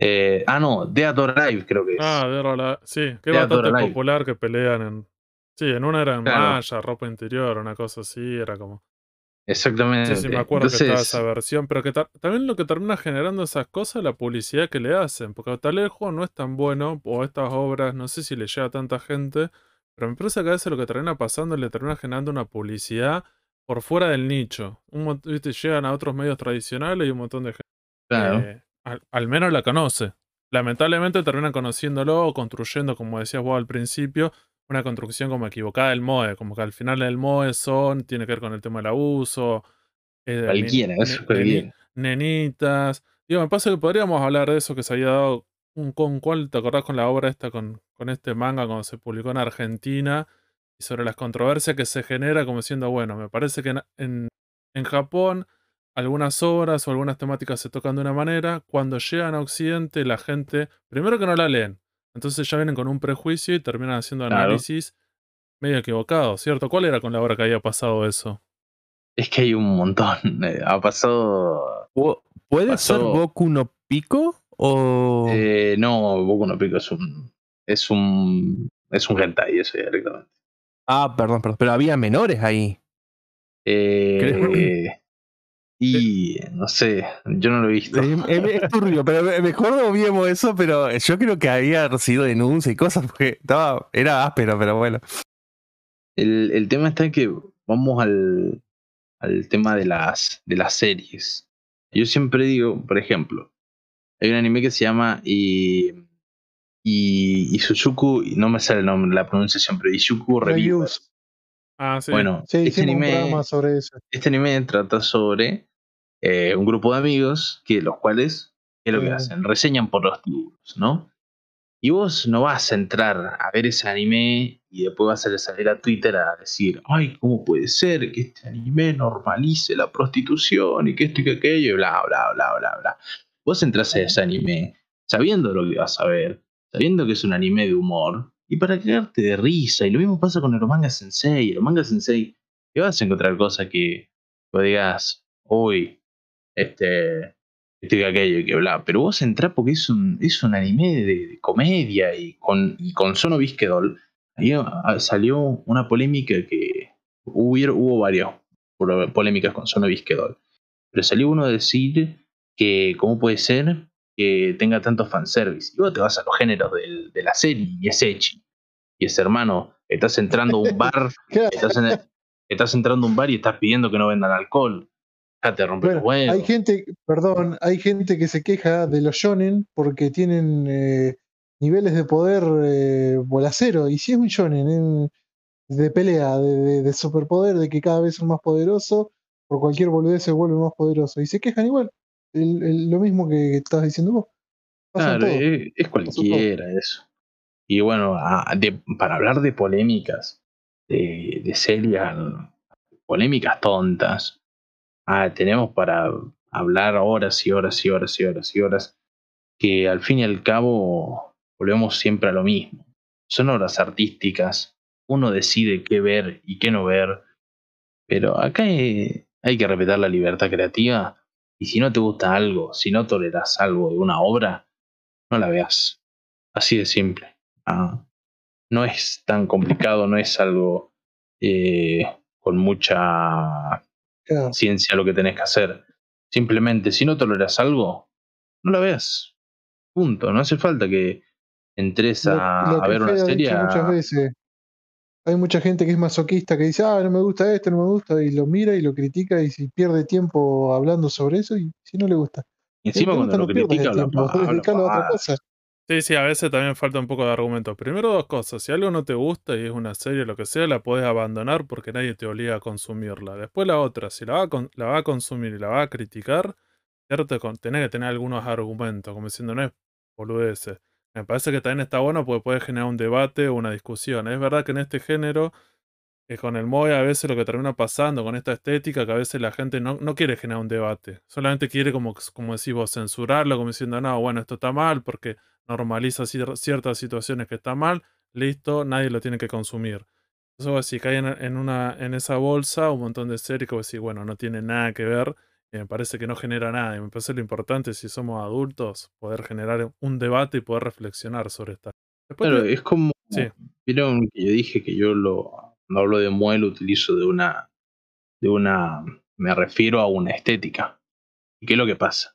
G: Eh, ah, no, Dead or Alive creo que es.
B: Ah, de Rola- sí, que es
G: Dead or
B: bastante popular que pelean en. Sí, en una era en
G: Claro.
B: malla, ropa interior, una cosa así, era como.
G: Exactamente.
B: Sí, sí, me acuerdo que estaba esa versión, pero que ta- también lo que termina generando esas cosas es la publicidad que le hacen, porque tal vez el juego no es tan bueno, o estas obras, no sé si le llega a tanta gente, pero me parece que a veces lo que termina pasando es le termina generando una publicidad por fuera del nicho. Un ¿viste? Llegan a otros medios tradicionales y un montón de gente
G: claro.
B: al, al menos la conoce. Lamentablemente terminan conociéndolo o construyendo, como decías vos al principio, una construcción como equivocada del MOE, como que al final el MOE son, tiene que ver con el tema del abuso. eh, de
G: Cualquiera,
B: nen-
G: eso
B: nen-
G: cualquiera.
B: nenitas. Digo, me pasa que podríamos hablar de eso que se había dado. Un, ¿Con cuál te acordás con la obra esta, con, con este manga cuando se publicó en Argentina? Y sobre las controversias que se genera, como diciendo, bueno, me parece que en, en, en Japón algunas obras o algunas temáticas se tocan de una manera. Cuando llegan a Occidente, la gente, primero que no la leen, entonces ya vienen con un prejuicio y terminan haciendo
G: Claro.
B: análisis medio equivocados, ¿cierto? ¿Cuál era con la obra que había pasado eso?
G: Es que hay un montón. eh, Ha pasado.
E: Pu- ¿Puede
G: Pasó-
E: ser Boku no Pico? O.
G: Eh, no, Boku no Pico es un. Es un. Es un hentai, eso ya directamente.
E: Ah, perdón, perdón. Pero había menores ahí.
G: Eh, y no sé, yo no lo he visto.
E: Es, turbio, pero me- mejor no viemos eso, pero yo creo que había recibido denuncia y cosas porque estaba, era áspero, pero bueno.
G: El, el tema está en que vamos al, al tema de las, de las series. Yo siempre digo, por ejemplo, hay un anime que se llama y, y, y no me sale el nombre, la pronunciación, pero Review.
F: Reviews.
B: Ah, sí.
G: Bueno,
F: Sí,
G: este
F: un sobre eso.
G: este anime trata sobre eh, un grupo de amigos que los cuales, ¿qué es lo que hacen? Reseñan por los libros, ¿no? Y vos no vas a entrar a ver ese anime y después vas a salir a Twitter a decir, ay, ¿cómo puede ser que este anime normalice la prostitución y que esto y que aquello y bla, bla, bla, bla, bla? Vos entras a ese anime sabiendo lo que vas a ver, sabiendo que es un anime de humor y para cagarte de risa. Y lo mismo pasa con el manga sensei. El manga sensei, que vas a encontrar cosas que vos digas, uy, este, esto y aquello y que bla. Pero vos entrás porque es un, es un anime de, comedia y con, y con Sono Bisquedol. Ahí ah, salió una polémica que hubo, hubo varias polémicas con Sono Bisquedol. Pero salió uno a decir que cómo puede ser que tenga tanto fanservice. Y vos te vas a los géneros de la serie y es Echi. Y es hermano, estás entrando a un bar, estás, en- estás entrando a un bar y estás pidiendo que no vendan alcohol. Ya te rompe
F: Bueno,
G: los huevos.
F: hay gente, perdón, hay gente que se queja de los shonen porque tienen eh, niveles de poder eh, bolacero. Y si es un shonen es de pelea, de, de- de superpoder, de que cada vez son más poderosos, por cualquier boludez se vuelve más poderoso. Y se quejan igual. El- el- lo mismo que estabas diciendo vos.
G: Claro, es, es cualquiera eso. Y bueno, a- de- para hablar de polémicas, de, de serias, polémicas tontas, ah, tenemos para hablar horas y horas y horas y horas y horas, que al fin y al cabo volvemos siempre a lo mismo. Son obras artísticas, uno decide qué ver y qué no ver, pero acá hay, hay que respetar la libertad creativa y si no te gusta algo, si no toleras algo de una obra, no la veas. Así de simple. Ah, no es tan complicado, no es algo eh, con mucha
F: Claro.
G: ciencia lo que tenés que hacer. Simplemente, si no toleras algo, no la veas. Punto. No hace falta que entres a,
F: lo
G: a
F: que
G: ver una serie.
F: muchas veces. Hay mucha gente que es masoquista que dice, ah, no me gusta esto, no me gusta, y lo mira y lo critica y si pierde tiempo hablando sobre eso y si no le gusta.
G: y
F: Si
G: encima cuando
F: gusta,
G: lo
F: no pierdas
G: critica, habla
F: a otra cosa.
B: Sí, sí, a veces también falta un poco de argumento. Primero dos cosas, si algo no te gusta y es una serie o lo que sea, la puedes abandonar porque nadie te obliga a consumirla. Después la otra, si la va a, con- la va a consumir y la va a criticar, cierto, tenés que tener algunos argumentos, como diciendo, no es boludeces. Me parece que también está bueno porque puede generar un debate o una discusión. Es verdad que en este género, que con el MOE a veces lo que termina pasando con esta estética, que a veces la gente no, no quiere generar un debate. Solamente quiere, como, como decís vos, censurarlo, como diciendo, no, bueno, esto está mal porque normaliza cier- ciertas situaciones que está mal, listo, nadie lo tiene que consumir. Vos decís, caen en, en una, en esa bolsa un montón de series que vos decís, bueno, no tiene nada que ver, y me parece que no genera nada. Y me parece lo importante, si somos adultos, poder generar un debate y poder reflexionar sobre esta. Después
G: Claro,
B: te-
G: es como.
B: Sí.
G: Vieron que yo dije que yo lo. Cuando hablo de Moe lo utilizo de una. De una. Me refiero a una estética. ¿Y qué es lo que pasa?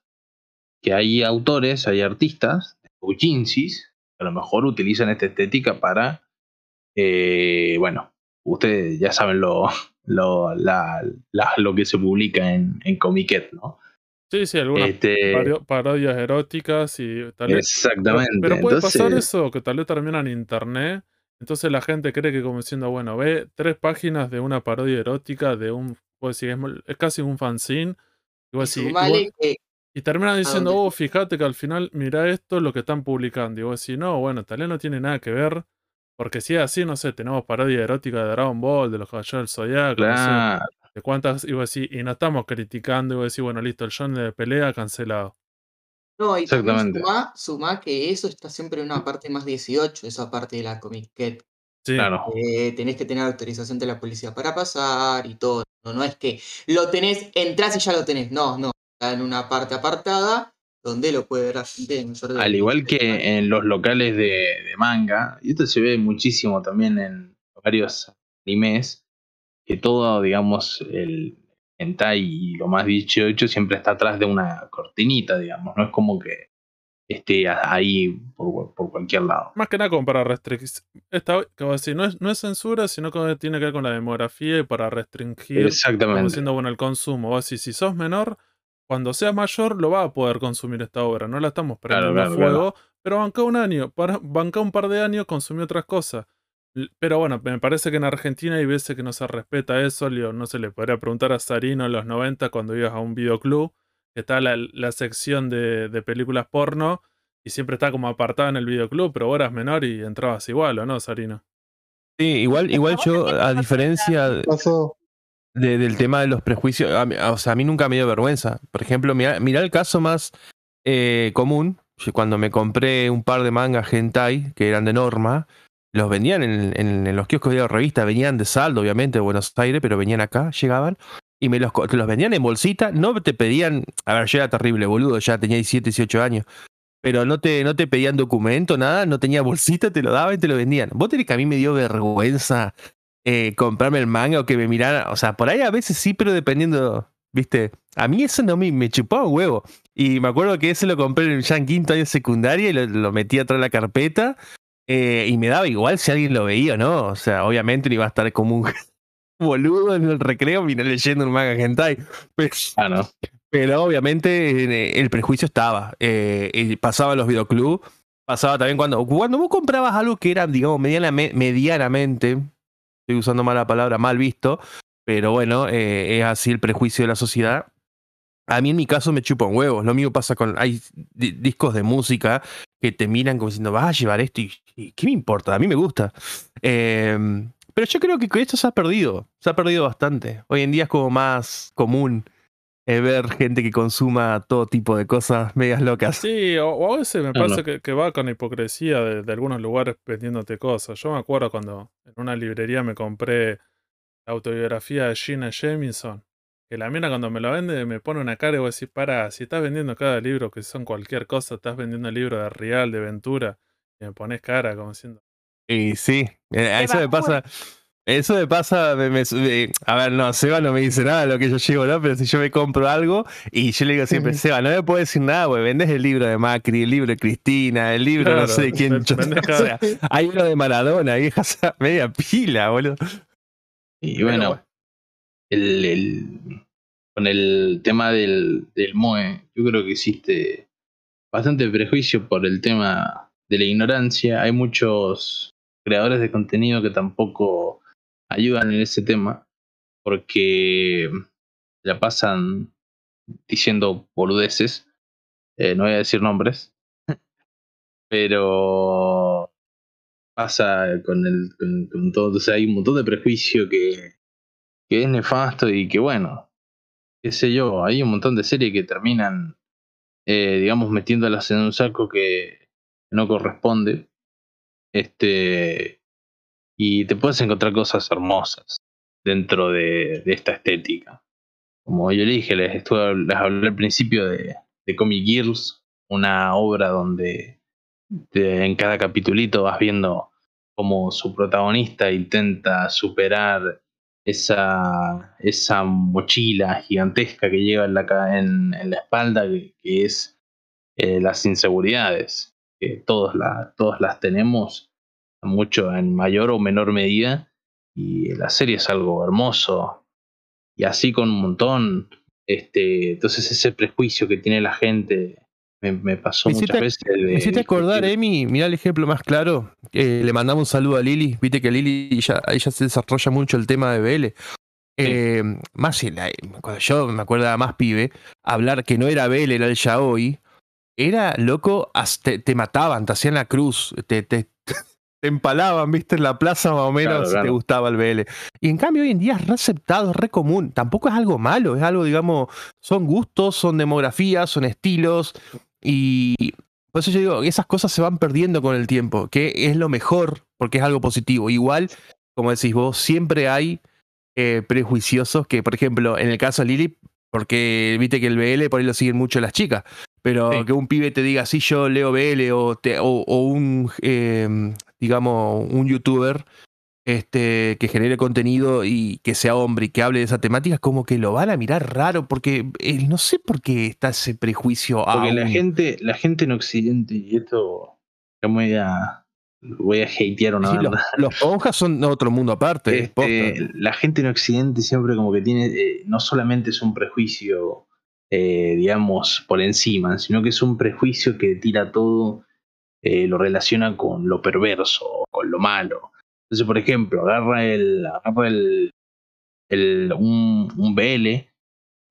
G: Que hay autores, hay artistas, doujinsis, que a lo mejor utilizan esta estética para. eh, bueno, ustedes ya saben lo, lo, la- la- lo que se publica en, en Comiquet, ¿no?
B: sí, sí, algunas
G: Este,
B: parodias eróticas y tal vez
G: exactamente.
B: pero puede pasar eso, que tal vez termina en internet. Entonces la gente cree que como diciendo, bueno, ve tres páginas de una parodia erótica de un, puedo decir, es, es casi un fanzine. Y,
A: Y
B: vos decís- y
A: sumale
B: vos-
A: que
B: y terminan diciendo, oh, fíjate que al final, mira esto es lo que están publicando. Y vos decís, no, bueno, tal vez no tiene nada que ver. Porque si es así, no sé, tenemos parodia erótica de Dragon Ball, de los Caballeros del Zodiaco, no sé,
G: claro,
B: de cuántas, y vos decís, y no estamos criticando, y vos decís, bueno, listo, el John de pelea cancelado.
A: No, y también
G: Exactamente.
A: sumá, sumá que eso está siempre en una parte más 18, esa parte de la Comic Cat.
B: Sí,
G: claro.
A: Eh, tenés que tener autorización de la policía para pasar y todo. No, no es que lo tenés, entras y ya lo tenés. No, no. Está en una parte apartada donde lo puede ver la gente
G: Al igual
A: 23 años.
G: que en los locales de, de manga, y esto se ve muchísimo también en varios animes, que todo, digamos, el hentai y lo más 18 siempre está atrás de una cortinita, digamos, no es como que esté ahí por, por cualquier lado.
B: Más que nada como para restringir. Esta, vos decís, no es, no es censura, sino que tiene que ver con la demografía y para restringir, como
G: Exactamente.
B: bueno, el consumo. Vos decís, si sos menor, cuando seas mayor, lo vas a poder consumir esta obra. No la estamos
G: Claro,
B: prendiendo a
G: claro,
B: fuego, pero banca un año, para, banca un par de años, consumió otras cosas. Pero bueno, me parece que en Argentina hay veces que no se respeta eso. Leo, no se le podría preguntar a Sarino en los 90 cuando ibas a un videoclub, que está la, la sección de, de películas porno y siempre está como apartada en el videoclub, pero vos eras menor y entrabas igual, ¿o no, Sarino?
E: Sí, igual, igual yo, a diferencia de-
F: Pasó.
E: De- del tema de los prejuicios, o sea, a mí nunca me dio vergüenza. Por ejemplo, mira el caso más eh, común. Cuando me compré un par de mangas hentai, que eran de norma, los vendían en, los kioscos de la revista, venían de saldo, obviamente, de Buenos Aires, pero venían acá, llegaban, y me los, los vendían en bolsita, no te pedían, a ver, yo era terrible, boludo, ya tenía 17, 18 años, pero no te, no te pedían documento, nada, no tenía bolsita, te lo daban y te lo vendían. Vos tenés que a mí me dio vergüenza eh, comprarme el manga o que me mirara, o sea, por ahí a veces sí, pero dependiendo, viste, a mí eso no me, me chupaba un huevo. Y me acuerdo que ese lo compré en ya en quinto año secundaria y lo, lo metí atrás de la carpeta. eh, y me daba igual si alguien lo veía o no. O sea, obviamente no iba a estar como un boludo en el recreo mira, leyendo un manga hentai. Pero,
G: Ah, no.
E: pero obviamente eh, el prejuicio estaba. eh, pasaba los videoclubs. Pasaba también cuando, cuando vos comprabas algo que era, digamos, medianame- medianamente, estoy usando mala palabra, mal visto, pero bueno, eh, es así el prejuicio de la sociedad. A mí en mi caso me chupa un huevo. Lo mismo pasa con. Hay di- discos de música que te miran como diciendo, vas a llevar esto y, ¿qué me importa? A mí me gusta. Eh, pero yo creo que esto se ha perdido. Se ha perdido bastante. Hoy en día es como más común eh, ver gente que consuma todo tipo de cosas medias locas.
B: Sí, o, o a veces me
G: Claro.
B: parece que, que va con la hipocresía de, de algunos lugares vendiéndote cosas. Yo me acuerdo cuando en una librería me compré la autobiografía de Gina Jamison. que la mina cuando me lo vende me pone una cara y vos decís, para, si estás vendiendo cada libro que son cualquier cosa, estás vendiendo libro de real, de aventura, y me pones cara como diciendo.
E: Y sí, eh, a eso me pasa. Eso me pasa. me- me- me- a ver, no, Seba no me dice nada de lo que yo llevo, ¿no? Pero si yo me compro algo y yo le digo siempre. Seba, no me puedes decir nada, güey. Vendes el libro de Macri, el libro de Cristina, el libro no
B: Claro,
E: sé de quién. yo- o sea, hay uno de Maradona, vieja, o sea, media pila, boludo.
G: Y bueno,
B: bueno.
G: el, el- con el tema del, del MOE, yo creo que existe bastante prejuicio por el tema de la ignorancia. Hay muchos creadores de contenido que tampoco ayudan en ese tema porque la pasan diciendo boludeces. Eh, no voy a decir nombres. Pero pasa con el con, todo, o sea, hay un montón de prejuicio que, que es nefasto y que bueno, qué sé yo, hay un montón de series que terminan, eh, digamos, metiéndolas en un saco que no corresponde, este, y te puedes encontrar cosas hermosas dentro de, esta estética. Como yo le dije, les, estuve, les hablé al principio de, de Comic Girls, una obra donde de- en cada capitulito vas viendo cómo su protagonista intenta superar esa, esa mochila gigantesca que lleva en la, en, la espalda, que, que es eh, las inseguridades, que todos, la, todos las tenemos, mucho en mayor o menor medida, y la serie es algo hermoso, y así con un montón. Este, entonces ese prejuicio que tiene la gente me, me pasó
E: Me
G: muchas
E: hiciste-
G: veces. de
E: Me hiciste acordar. Emi, mirá el ejemplo más claro. Eh, le mandamos un saludo a Lili. Viste que Lili ya, ella se desarrolla mucho el tema de BL. Eh, más la- cuando yo me acuerdo más pibe, hablar que no era BL, era el yaoi, era loco, te, te mataban, te hacían la cruz, te, te, te empalaban, viste, en la plaza más o menos
G: Claro,
E: si te gustaba el BL. Y en cambio hoy en día es re aceptado, es re común. Tampoco es algo malo, es algo, digamos, son gustos, son demografías, son estilos. Y por eso yo digo, esas cosas se van perdiendo con el tiempo, que es lo mejor, porque es algo positivo. Igual, como decís vos, siempre hay eh, prejuiciosos que, por ejemplo, en el caso de Lili, porque viste que el BL por ahí lo siguen mucho las chicas, pero
G: Sí.
E: que un pibe te diga, sí, yo leo BL o, te- o, o un, eh, digamos, un youtuber este, que genere contenido y que sea hombre y que hable de esa temática, como que lo van a mirar raro, porque eh, no sé por qué está ese prejuicio
G: Porque la gente, la gente en Occidente, y esto yo me voy a, voy a hatear una
E: Sí, los,
G: banda.
E: los monjas son otro mundo aparte.
G: Este, la gente en Occidente siempre como que tiene, eh, no solamente es un prejuicio, eh, digamos, por encima, sino que es un prejuicio que tira todo, eh, lo relaciona con lo perverso, con lo malo. Entonces, por ejemplo, agarra el, agarra el, el un, un BL,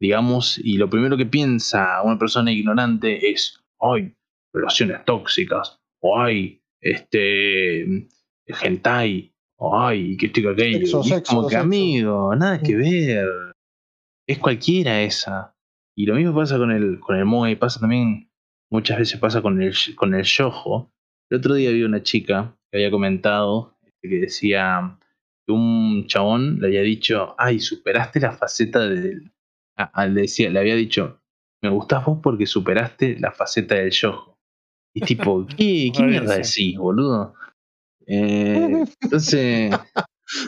G: digamos, y lo primero que piensa una persona ignorante es, ay, relaciones tóxicas, o ay, este, hentai, o ay, que esto y que aquello.
F: Sexo,
G: Y es
F: sexo,
G: como que,
F: sexo.
G: amigo, nada que
F: Mm.
G: ver. Es cualquiera esa. Y lo mismo pasa con el, con el moe, pasa también, muchas veces pasa con el, con el yojo. El otro día vi una chica que había comentado que decía que un chabón le había dicho, ay, superaste la faceta del... a- a- le, decía, le había dicho, me gustás vos porque superaste la faceta del yojo. Y tipo, ¿qué, qué mierda decís, boludo? Eh, entonces,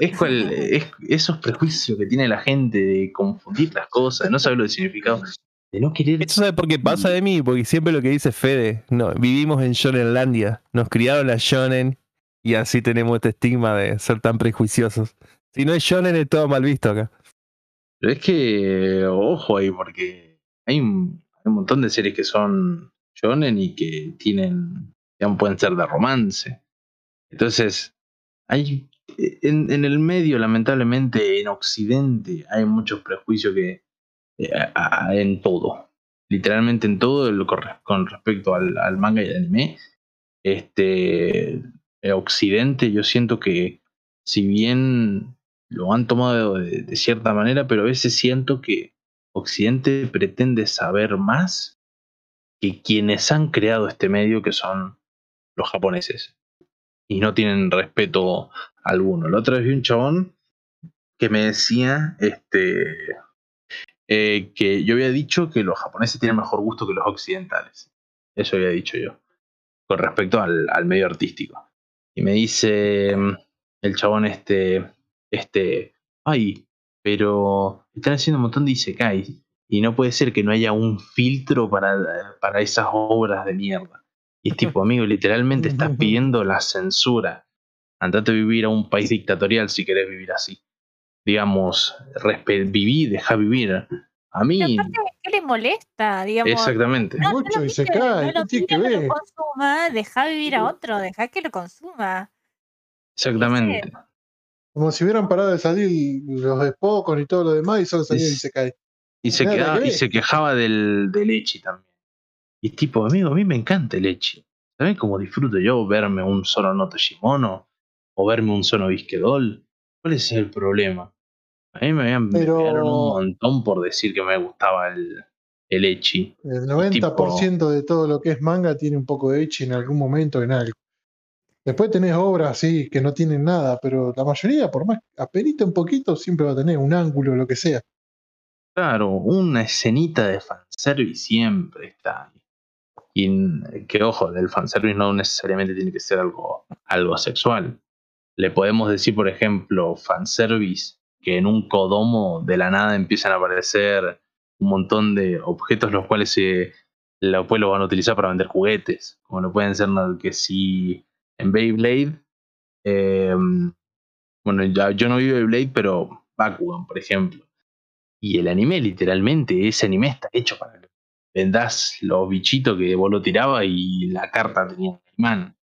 G: es, cual, es esos prejuicios que tiene la gente de confundir las cosas, de no saber lo del significado, de no querer...
E: ¿Eso sabe por qué pasa de mí? Porque siempre lo que dice Fede, no, vivimos en Shonenlandia, nos criaron a Shonen y así tenemos este estigma de ser tan prejuiciosos. Si no es Shonen es todo mal visto acá.
G: Pero es que, ojo ahí, porque hay un, hay un montón de series que son shonen y que tienen, digamos, pueden ser de romance. Entonces, hay en, en el medio, lamentablemente, en Occidente, hay muchos prejuicios que a- en todo, literalmente en todo lo con, res- con respecto al, al manga y al anime. Este, eh, Occidente, yo siento que si bien lo han tomado de, de cierta manera, pero a veces siento que Occidente pretende saber más que quienes han creado este medio, que son los japoneses. Y no tienen respeto alguno. La otra vez vi un chabón que me decía, este, eh, que yo había dicho que los japoneses tienen mejor gusto que los occidentales. Eso había dicho yo. Con respecto al, al medio artístico. Y me dice mm, el chabón este, este, ay, pero están haciendo un montón de isekais y no puede ser que no haya un filtro para, para esas obras de mierda. Y es tipo, amigo, literalmente estás pidiendo la censura. Andate a vivir a un país dictatorial si querés vivir así. Digamos, viví, deja vivir. A mí.
D: ¿Qué le molesta? Digamos,
G: exactamente.
F: No, Mucho y se cae. No tiene que ver?
D: Lo consuma, deja vivir a otro, deja que lo consuma.
G: Exactamente.
F: Como si hubieran parado de salir los Spokon y todo lo demás y solo salía y se cae.
G: Y se, quedaba, y se quejaba del, del Echi también. Y tipo, amigo, a mí me encanta el Echi. ¿Saben cómo disfruto yo verme un solo Noto Shimono? ¿O verme un solo Bisquedol? ¿Cuál es el problema? A mí me habían Pero... un montón por decir que me gustaba el, el Echi.
F: El 90% de todo lo que es manga tiene un poco de Echi en algún momento en algo. Después tenés obras así que no tienen nada, pero la mayoría, por más aperita un poquito, siempre va a tener un ángulo, lo que sea.
G: Claro, una escenita de fanservice siempre está ahí. Y que ojo, el fanservice no necesariamente tiene que ser algo, algo sexual. Le podemos decir, por ejemplo, fanservice, que en un codomo de la nada empiezan a aparecer un montón de objetos los cuales se, después lo van a utilizar para vender juguetes. Como no pueden ser que si en Beyblade, em, bueno, ya, yo no vi Beyblade, pero Bakugan, por ejemplo y el anime, literalmente, ese anime está hecho para que vendas los bichitos que vos lo tirabas y la carta tenía el imán.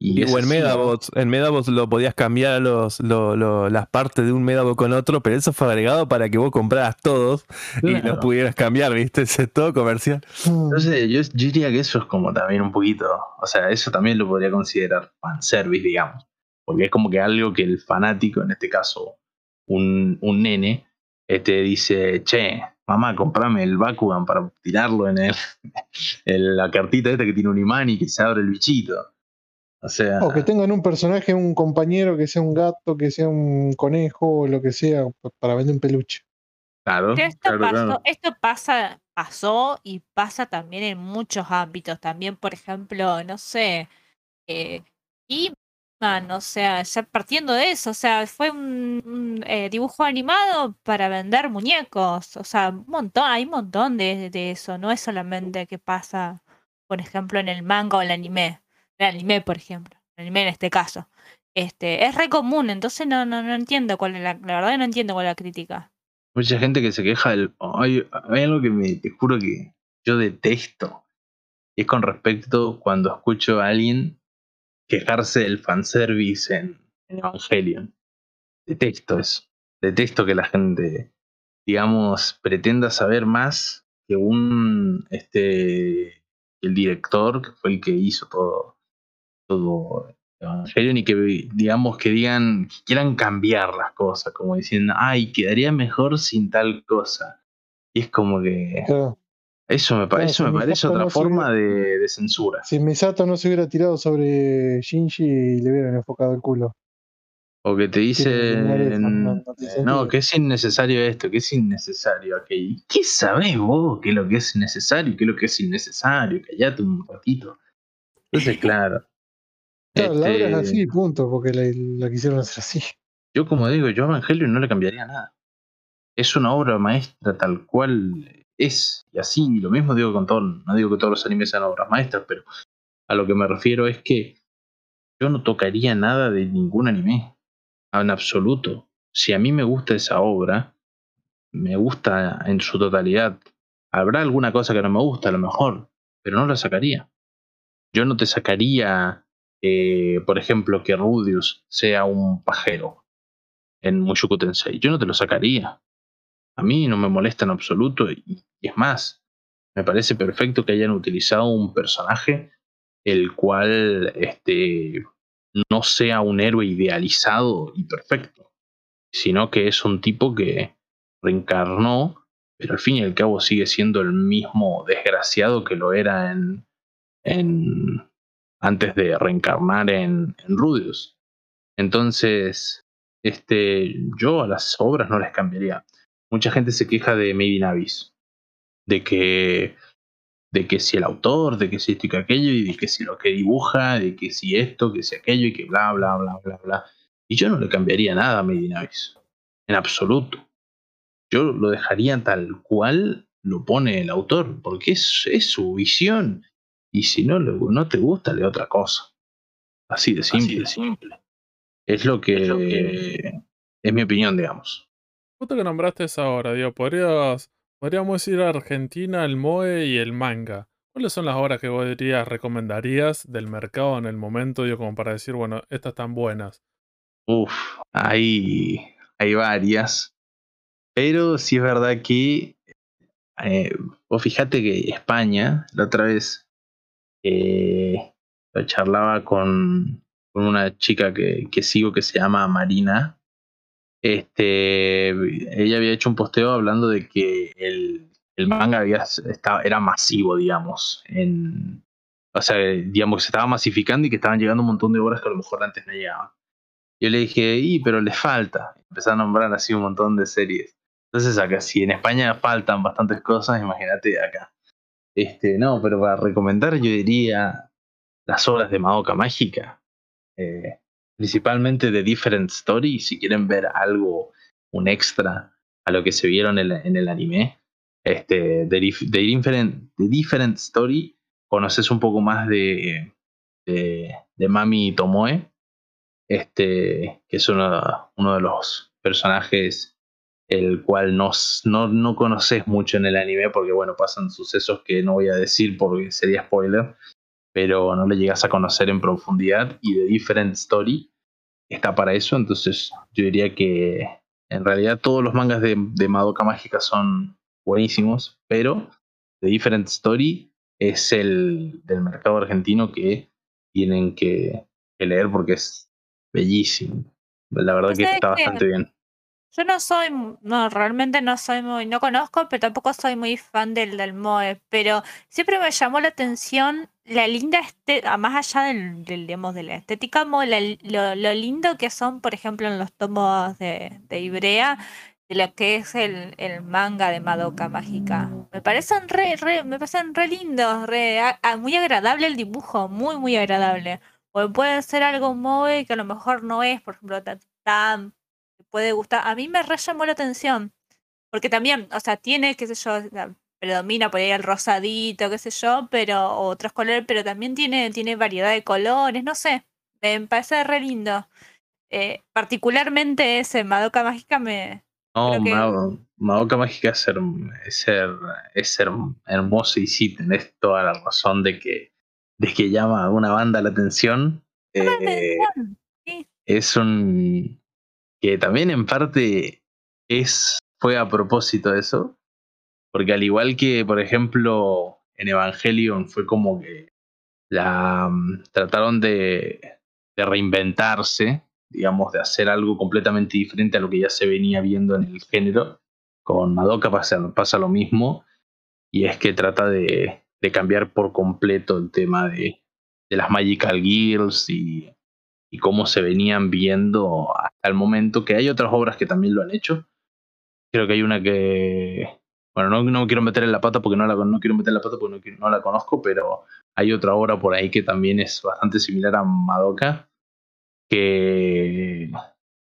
E: Y o en Medabots, en Medabots lo podías cambiar los, las partes de un Medabot con otro, pero eso fue agregado para que vos compraras todos y los pudieras cambiar, ¿viste? es todo comercial.
G: Entonces, yo, diría que eso es como también un poquito, o sea, eso también lo podría considerar fanservice, digamos, porque es como que algo que el fanático, en este caso un, un nene, este dice, che, mamá, comprame el Bakugan para tirarlo en, el, en la cartita esta que tiene un imán y que se abre el bichito. O sea.
F: O que tengan un personaje, un compañero que sea un gato, que sea un conejo, o lo que sea, para vender un peluche.
G: Claro.
D: Esto, pasó, esto pasa, pasó y pasa también en muchos ámbitos. También, por ejemplo, no sé. Eh, y o sea, ya partiendo de eso, o sea, fue un, eh, dibujo animado para vender muñecos, o sea, un montón, hay un montón de, de, eso, no es solamente que pasa, por ejemplo, en el manga o el anime, el anime, por ejemplo, el anime en este caso, este, es re común, entonces no, no, no entiendo cuál es la, la verdad no entiendo cuál es la crítica.
G: Mucha gente que se queja del, hay, algo que me, te juro que yo detesto, y es con respecto cuando escucho a alguien quejarse del fanservice en, en Evangelion. Detesto eso. Detesto que la gente, digamos, pretenda saber más que un este el director, que fue el que hizo todo Evangelion, y que digamos que digan, que quieran cambiar las cosas, como diciendo, ay, quedaría mejor sin tal cosa. Y es como que. Eso me, parece me parece otra forma de, censura.
F: Si Misato no se hubiera tirado sobre Shinji y le hubieran enfocado el culo.
G: O que te dicen, no, que es innecesario esto, que es innecesario aquello. ¿Qué sabés vos qué es lo que es necesario y qué es lo que es innecesario? Callate un ratito. Entonces, claro.
F: Claro, la obra es este así, punto, porque la, quisieron hacer así.
G: Yo, como digo, yo a Evangelio no le cambiaría nada. Es una obra maestra tal cual es, y así, lo mismo digo con todo, no digo que todos los animes sean obras maestras, pero a lo que me refiero es que yo no tocaría nada de ningún anime, en absoluto. Si a mí me gusta esa obra, me gusta en su totalidad. Habrá alguna cosa que no me gusta, a lo mejor, pero no la sacaría. Yo no te sacaría, eh, por ejemplo, que Rudius sea un pajero en Mushoku Tensei. Yo no te lo sacaría. A mí no me molesta en absoluto y, es más, me parece perfecto que hayan utilizado un personaje el cual este, no sea un héroe idealizado y perfecto, sino que es un tipo que reencarnó, pero al fin y al cabo sigue siendo el mismo desgraciado que lo era en, en antes de reencarnar en, en Rudius. Entonces, este, yo a las obras no les cambiaría mucha gente se queja de in Abyss. De que, de que si el autor, de que si esto y que aquello, y de que si lo que dibuja, de que si esto, que si aquello, y que bla, bla, bla, bla, bla. Y yo no le cambiaría nada a in Abyss. En absoluto. Yo lo dejaría tal cual lo pone el autor, porque es su visión. Y si no, no te gusta, lee otra cosa. Así de simple.
C: de simple.
G: Es lo que,
C: Es lo que-
G: es mi opinión, digamos.
B: Justo que nombraste esa ahora, digo, podrías, podríamos ir a Argentina, el MOE y el manga. ¿Cuáles son las obras que vos dirías, recomendarías del mercado en el momento, digo, como para decir, bueno, estas están buenas?
G: Uf, hay, hay varias. Pero sí es verdad que. eh, vos fijate que España, la otra vez, eh, charlaba con, una chica que, sigo que se llama Marina. Este, ella había hecho un posteo hablando de que el, manga había, era masivo, digamos. En, o sea, digamos que se estaba masificando y que estaban llegando un montón de obras que a lo mejor antes no llegaban. Yo le dije, pero le falta. Empecé a nombrar así un montón de series. Entonces acá, si en España faltan bastantes cosas, imagínate acá. Este, no, pero para recomendar yo diría las obras de Madoka Mágica. Eh, principalmente de Different Story, si quieren ver algo, un extra a lo que se vieron en, el- anime. Este, de, Dif- de different, Story, conoces un poco más de, de, Mami Tomoe, este, que es uno de los personajes el cual no, no, no conoces mucho en el anime porque bueno, pasan sucesos que no voy a decir porque sería spoiler, pero no le llegas a conocer en profundidad y de Different Story está para eso, entonces yo diría que en realidad todos los mangas de, de Madoka Mágica son buenísimos, pero The Different Story es el del mercado argentino que tienen que, que leer porque es bellísimo. La verdad que
D: ¿Sabes
G: está bastante bien.
D: Yo no soy, no, realmente no soy muy, no conozco, pero tampoco soy muy fan del, del MOE, pero siempre me llamó la atención la linda estética, más allá del, del, digamos, de la estética MOE, la lo, lindo que son, por ejemplo, en los tomos de, de Ibrea, de lo que es el, el manga de Madoka Mágica. Me parecen re, re, me parecen re lindos, re, muy agradable el dibujo, muy, muy agradable. O puede ser algo MOE que a lo mejor no es, por ejemplo, tan, puede gustar. A mí me re llamó la atención. Porque también, o sea, tiene, qué sé yo, predomina por ahí el rosadito, qué sé yo, pero o otros colores, pero también tiene, tiene variedad de colores, no sé. Me parece re lindo. Eh, particularmente ese Madoka Mágica me.
G: No,
D: que-
G: Madoka Mágica es, herm- es, her- es herm- hermoso y sí, tenés toda la razón de que, de que llama a una banda la atención.
D: llama la
G: Eh,
D: atención, sí.
G: es un que también en parte es fue a propósito de eso porque al igual que por ejemplo en Evangelion fue como que la mm, trataron de, reinventarse digamos de hacer algo completamente diferente a lo que ya se venía viendo en el género con Madoka pasa, pasa lo mismo y es que trata de, de cambiar por completo el tema de, de las Magical Girls y y cómo se venían viendo hasta el momento, que hay otras obras que también lo han hecho. Creo que hay una que, bueno, no, no quiero meter en la pata porque no la, no quiero meter la pata porque no la conozco, pero hay otra obra por ahí que también es bastante similar a Madoka, que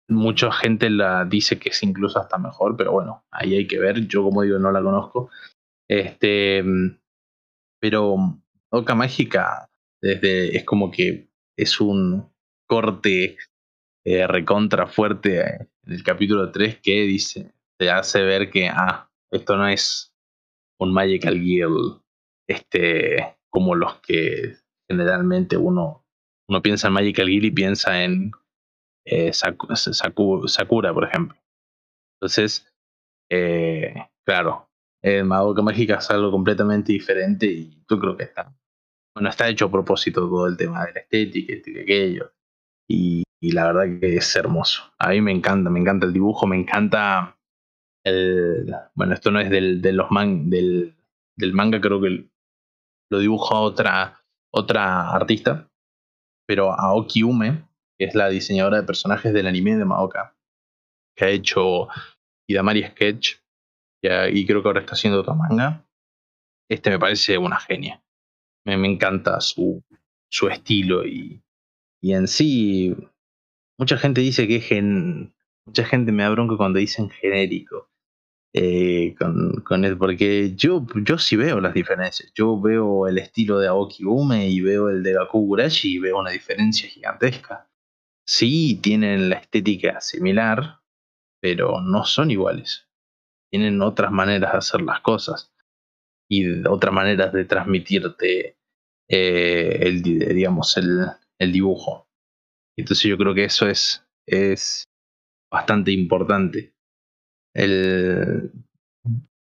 G: mucha gente la dice que es incluso hasta mejor, pero bueno, ahí hay que ver, yo como digo no la conozco. Este, pero Madoka Mágica desde, es como que es un corte eh, recontra fuerte eh, en el capítulo 3 que dice, te hace ver que, ah, esto no es un Magical Girl, este, como los que generalmente uno, uno piensa en Magical Girl y piensa en eh, Saku- Saku- Sakura, por ejemplo. Entonces, claro, eh, Madoka Mágica es algo completamente diferente y yo creo que está, bueno, está hecho a propósito todo el tema de la estética, esto y aquello. Y, la verdad que es hermoso. A mí me encanta, me encanta el dibujo, me encanta el. Bueno, esto no es del, de los del, del manga, creo que lo dibuja otra, otra artista, pero Aoki Ume, que es la diseñadora de personajes del anime de Madoka, que ha hecho Hidamari Sketch, y creo que ahora está haciendo otro manga. Este me parece una genia. Me, me encanta su, su estilo y, y en sí, mucha gente dice que es gen, mucha gente me da bronca cuando dicen genérico. eh, con, con él, porque yo, yo sí veo las diferencias. Yo veo el estilo de Aoki Ume y veo el de Gaku Gurashi y veo una diferencia gigantesca. Sí, tienen la estética similar, pero no son iguales. Tienen otras maneras de hacer las cosas y otras maneras de transmitirte eh, el, di- digamos, el, el dibujo. Entonces yo creo que eso es, es bastante importante. El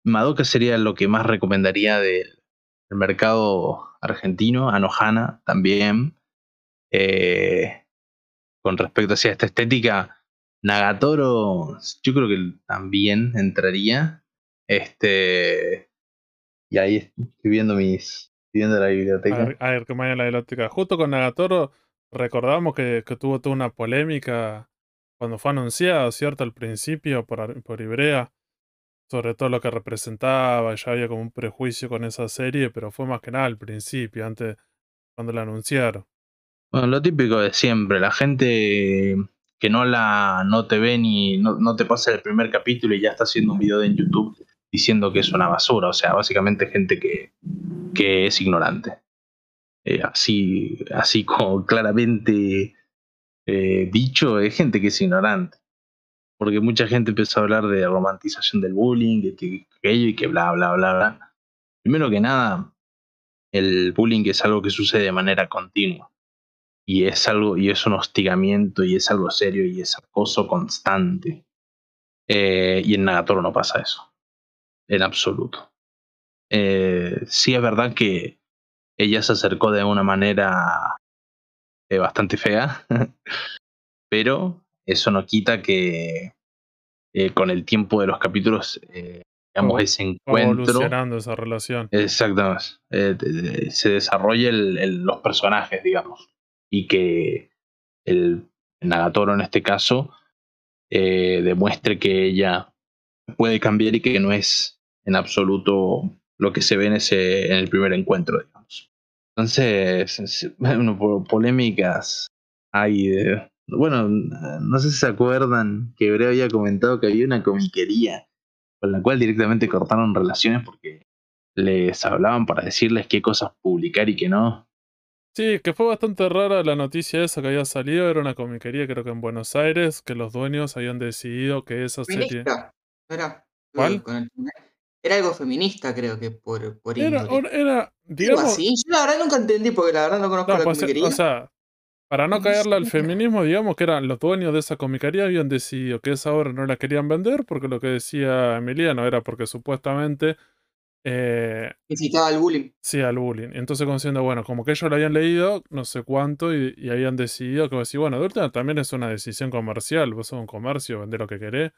G: Madoka sería lo que más recomendaría del del mercado argentino, Anohana también. Eh, con respecto hacia esta estética, Nagatoro, yo creo que también entraría. Este. Y ahí estoy viendo mis. estoy viendo la
B: A
G: biblioteca.
B: ver, a ver, que me la erótica. Justo con Nagatoro recordamos que, tuvo toda una polémica cuando fue anunciado, ¿cierto? Al principio por, por Ibrea, sobre todo lo que representaba, ya había como un prejuicio con esa serie, pero fue más que nada al principio, antes, cuando la anunciaron.
G: Bueno, lo típico de siempre, la gente que no la no te ve ni no, no te pasa el primer capítulo y ya está haciendo un video en YouTube diciendo que es una basura, o sea, básicamente gente que, que es ignorante. Eh, así, así como claramente eh, dicho, es gente que es ignorante. Porque mucha gente empezó a hablar de romantización del bullying, que, que aquello y que bla, bla, bla, bla. Primero que nada, el bullying es algo que sucede de manera continua y es algo y es un hostigamiento y es algo serio y es acoso constante Eh, y en Nagatoro no pasa eso en absoluto Eh, sí es verdad que ella se acercó de una manera eh, bastante fea pero eso no quita que eh, con el tiempo de los capítulos eh, digamos ese encuentro
B: evolucionando esa relación.
G: Exactamente. Te- te- se desarrolla el- el- los personajes, digamos. Y que el Nagatoro en este caso demuestre que ella puede cambiar y que no es en absoluto lo que se ve en, ese, en el primer encuentro, digamos. Entonces, es- bueno, po- polémicas hay de- Bueno, no sé si se acuerdan que Hebreo había comentado que había una comiquería con la cual directamente cortaron relaciones porque les hablaban para decirles qué cosas publicar y qué no.
B: Sí, que fue bastante rara la noticia esa que había salido. Era una comiquería, creo que en Buenos Aires, que los dueños habían decidido que esa serie.
A: Feminista. ¿no era?
B: ¿Cuál?
A: Con el- Era algo feminista, creo que por, por
B: Era, era, digamos.
A: así. Yo la verdad nunca entendí porque la verdad no conozco
B: No,
A: la
B: pues,
A: comiquería.
B: o sea, para no caerle al feminismo, digamos que eran los dueños de esa comiquería habían decidido que esa obra no la querían vender porque lo que decía Emiliano era porque supuestamente eh,
A: Incitaba al bullying.
B: sí al bullying. Entonces como diciendo, bueno, como que ellos lo habían leído, no sé cuánto, y, y habían decidido que decir, bueno, de última también es una decisión comercial, vos sos un comercio, vender lo que querés.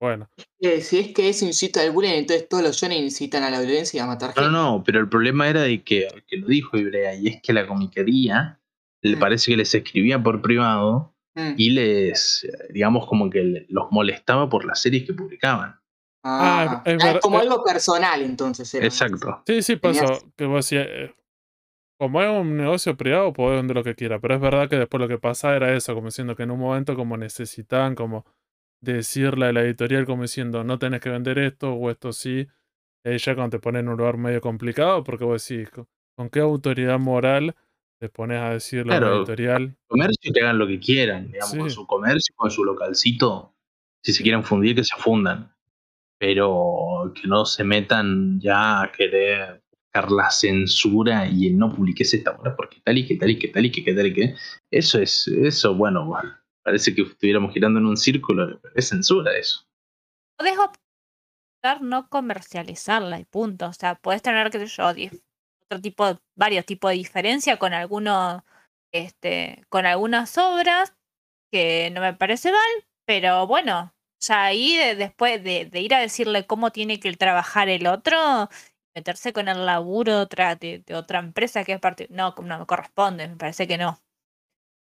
B: Bueno,
A: Eh, si es que eso incita al bullying, entonces todos los shonen incitan a la violencia y a matar
G: No,
A: gente.
G: no, pero el problema era de que, que lo dijo Ibrea, y es que la comiquería le
A: Mm.
G: parece que les escribía por privado
A: Mm.
G: y les, digamos, como que le- los molestaba por las series que publicaban.
A: Ah,
B: es
A: ah,
B: ver-
A: es como
B: eh,
A: algo personal entonces. Era.
G: Exacto.
B: Sí, sí, pasó. Que vos decías, eh, como es un negocio privado, podés vender lo que quiera. Pero es verdad que después lo que pasa era eso, como diciendo que en un momento como necesitaban como decirle a la editorial como diciendo no tenés que vender esto o esto sí. Ahí ya cuando te ponen en un lugar medio complicado, porque vos decís, ¿con, con qué autoridad moral te pones a decirle a la
G: Claro.
B: editorial?
G: Comercio que hagan lo que quieran, digamos, con
B: Sí.
G: su comercio, con su localcito. Si se quieren fundir, que se fundan. Pero que no se metan ya a querer buscar la censura y el no publiques esta obra porque tal y que tal y que tal y que que tal y que. Eso es, eso, bueno, bueno, parece que estuviéramos girando en un círculo, es censura eso.
D: Podés optar no comercializarla y punto. O sea, puedes tener, sé yo, otro tipo, varios tipos de diferencia con algunos, este, con algunas obras que no me parece mal, pero bueno, ya ahí de- después de, de ir a decirle cómo tiene que trabajar el otro, meterse con el laburo de otra, de otra empresa que es parte, no, no me corresponde, me parece que no.